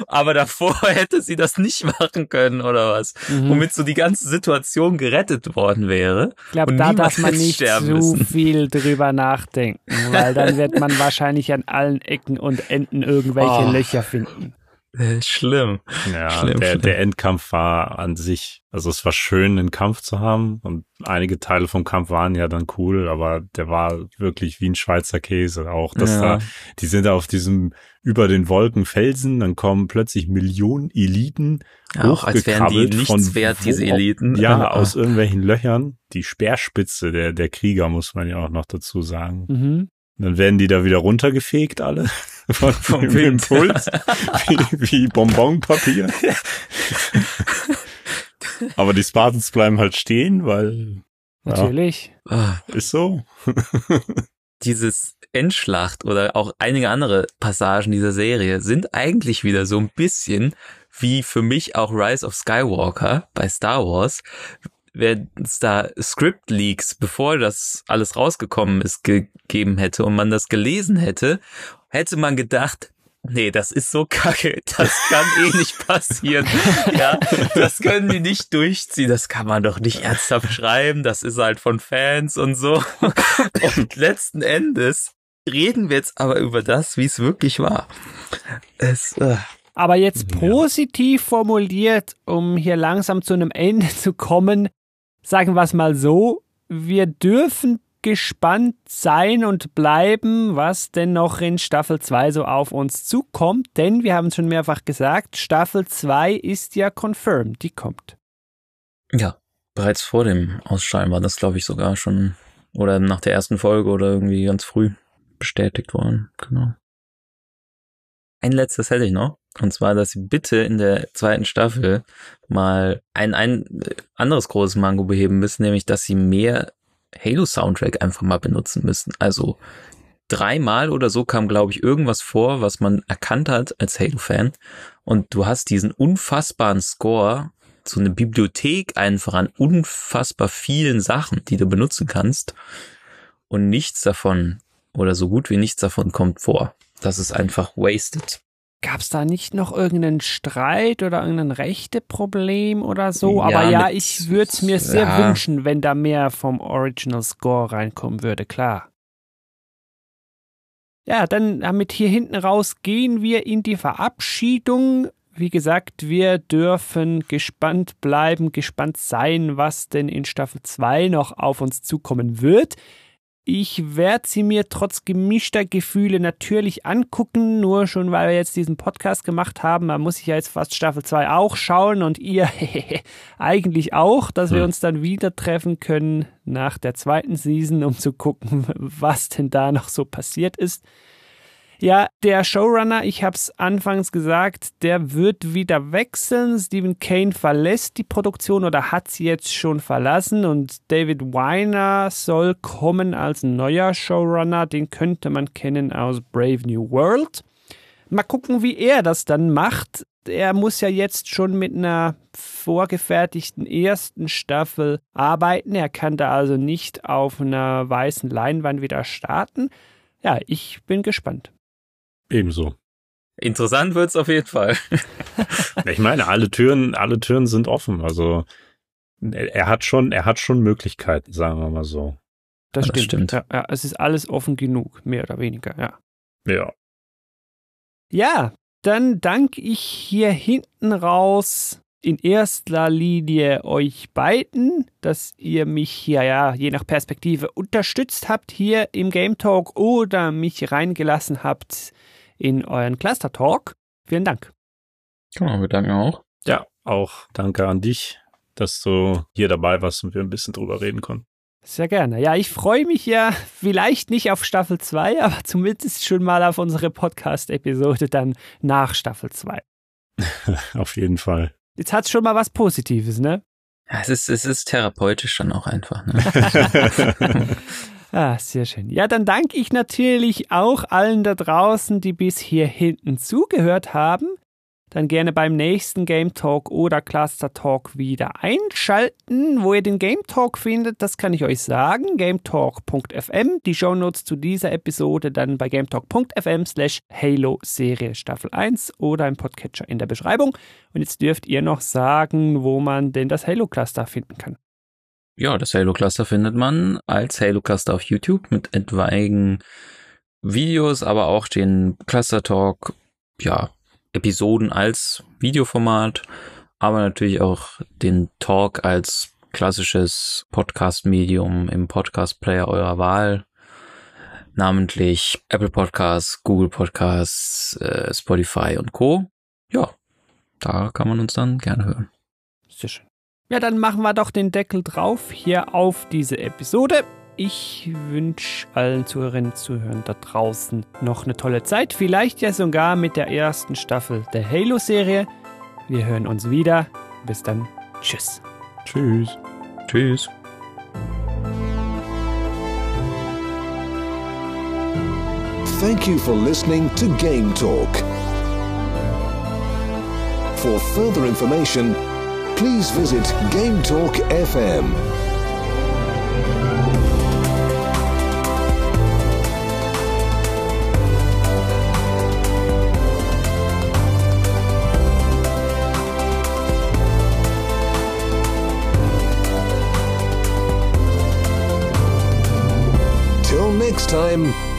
Aber davor hätte sie das nicht machen können oder was, mhm. womit so die ganze Situation gerettet worden wäre. Ich glaube, da darf man nicht zu müssen. viel drüber nachdenken, weil dann wird man wahrscheinlich an allen Ecken und Enden irgendwelche oh. Löcher finden. Äh, schlimm. Ja, schlimm, der, schlimm. der Endkampf war an sich, also es war schön, einen Kampf zu haben und einige Teile vom Kampf waren ja dann cool, aber der war wirklich wie ein Schweizer Käse. Auch, dass ja. da, die sind da auf diesem, über den Wolken Felsen, dann kommen plötzlich Millionen Eliten ja, auch als wären die nichts von, wert, diese Eliten. Ja, ja, aus irgendwelchen Löchern. Die Speerspitze der, der Krieger, muss man ja auch noch dazu sagen. Mhm. Dann werden die da wieder runtergefegt, alle. Von, vom Impuls. wie, wie Bonbonpapier. Aber die Spartans bleiben halt stehen, weil. Natürlich. Ja, ist so. dieses Endschlacht oder auch einige andere Passagen dieser Serie sind eigentlich wieder so ein bisschen wie für mich auch Rise of Skywalker bei Star Wars. Wenn es da Script Leaks, bevor das alles rausgekommen ist, gegeben hätte und man das gelesen hätte, hätte man gedacht, nee, das ist so kacke, das kann eh nicht passieren. Ja, das können die nicht durchziehen, das kann man doch nicht ernsthaft schreiben, das ist halt von Fans und so. Und letzten Endes reden wir jetzt aber über das, wie es wirklich war. Es, äh, aber jetzt positiv formuliert, um hier langsam zu einem Ende zu kommen, sagen wir es mal so, wir dürfen gespannt sein und bleiben, was denn noch in Staffel 2 so auf uns zukommt, denn wir haben schon mehrfach gesagt, Staffel 2 ist ja confirmed, die kommt. Ja, bereits vor dem Ausschreiben war das, glaube ich, sogar schon, oder nach der ersten Folge oder irgendwie ganz früh bestätigt worden, genau. Ein letztes hätte ich noch. Und zwar, dass sie bitte in der zweiten Staffel mal ein, ein anderes großes Mango beheben müssen, nämlich, dass sie mehr Halo-Soundtrack einfach mal benutzen müssen. Also dreimal oder so kam, glaube ich, irgendwas vor, was man erkannt hat als Halo-Fan. Und du hast diesen unfassbaren Score, so eine Bibliothek einfach an unfassbar vielen Sachen, die du benutzen kannst. Und nichts davon oder so gut wie nichts davon kommt vor. Das ist einfach wasted. Gab es da nicht noch irgendeinen Streit oder irgendein Rechteproblem oder so? Ja, Aber ja, ich würde es mir sehr ja. wünschen, wenn da mehr vom Original Score reinkommen würde, klar. Ja, dann damit hier hinten raus gehen wir in die Verabschiedung. Wie gesagt, wir dürfen gespannt bleiben, gespannt sein, was denn in Staffel 2 noch auf uns zukommen wird. Ich werde sie mir trotz gemischter Gefühle natürlich angucken, nur schon weil wir jetzt diesen Podcast gemacht haben. Da muss ich ja jetzt fast Staffel 2 auch schauen und ihr eigentlich auch, dass wir uns dann wieder treffen können nach der zweiten Season, um zu gucken, was denn da noch so passiert ist. Ja, der Showrunner, ich habe es anfangs gesagt, der wird wieder wechseln. Stephen Kane verlässt die Produktion oder hat sie jetzt schon verlassen und David Weiner soll kommen als neuer Showrunner. Den könnte man kennen aus Brave New World. Mal gucken, wie er das dann macht. Er muss ja jetzt schon mit einer vorgefertigten ersten Staffel arbeiten. Er kann da also nicht auf einer weißen Leinwand wieder starten. Ja, ich bin gespannt. Ebenso. Interessant wird's auf jeden Fall. ich meine, alle Türen, alle Türen sind offen. Also er hat schon, er hat schon Möglichkeiten, sagen wir mal so. Das, das stimmt. Ja, ja, es ist alles offen genug, mehr oder weniger, ja. Ja. Ja, dann danke ich hier hinten raus in erster Linie euch beiden, dass ihr mich hier ja je nach Perspektive unterstützt habt hier im Game Talk oder mich reingelassen habt in euren Cluster Talk. Vielen Dank. Genau, wir danken auch. Ja, auch danke an dich, dass du hier dabei warst und wir ein bisschen drüber reden konnten. Sehr gerne. Ja, ich freue mich ja vielleicht nicht auf Staffel 2, aber zumindest schon mal auf unsere Podcast-Episode dann nach Staffel 2. auf jeden Fall. Jetzt hat es schon mal was Positives, ne? Ja, es ist, es ist therapeutisch dann auch einfach. Ne? Ah, sehr schön. Ja, dann danke ich natürlich auch allen da draußen, die bis hier hinten zugehört haben. Dann gerne beim nächsten Game Talk oder Cluster Talk wieder einschalten. Wo ihr den Game Talk findet, das kann ich euch sagen. GameTalk.fm. Die Shownotes zu dieser Episode dann bei GameTalk.fm slash Halo Serie Staffel 1 oder im Podcatcher in der Beschreibung. Und jetzt dürft ihr noch sagen, wo man denn das Halo Cluster finden kann. Ja, das Halo Cluster findet man als Halo Cluster auf YouTube mit etwaigen Videos, aber auch den Cluster Talk, ja, Episoden als Videoformat, aber natürlich auch den Talk als klassisches Podcast-Medium im Podcast-Player eurer Wahl, namentlich Apple Podcasts, Google Podcasts, äh, Spotify und Co. Ja, da kann man uns dann gerne hören. Sehr schön. Ja, dann machen wir doch den Deckel drauf hier auf diese Episode. Ich wünsche allen Zuhörerinnen und Zuhörern da draußen noch eine tolle Zeit. Vielleicht ja sogar mit der ersten Staffel der Halo-Serie. Wir hören uns wieder. Bis dann. Tschüss. Tschüss. Tschüss. Thank you for listening to Game Talk. For further information, please visit Game Talk FM. Till next time.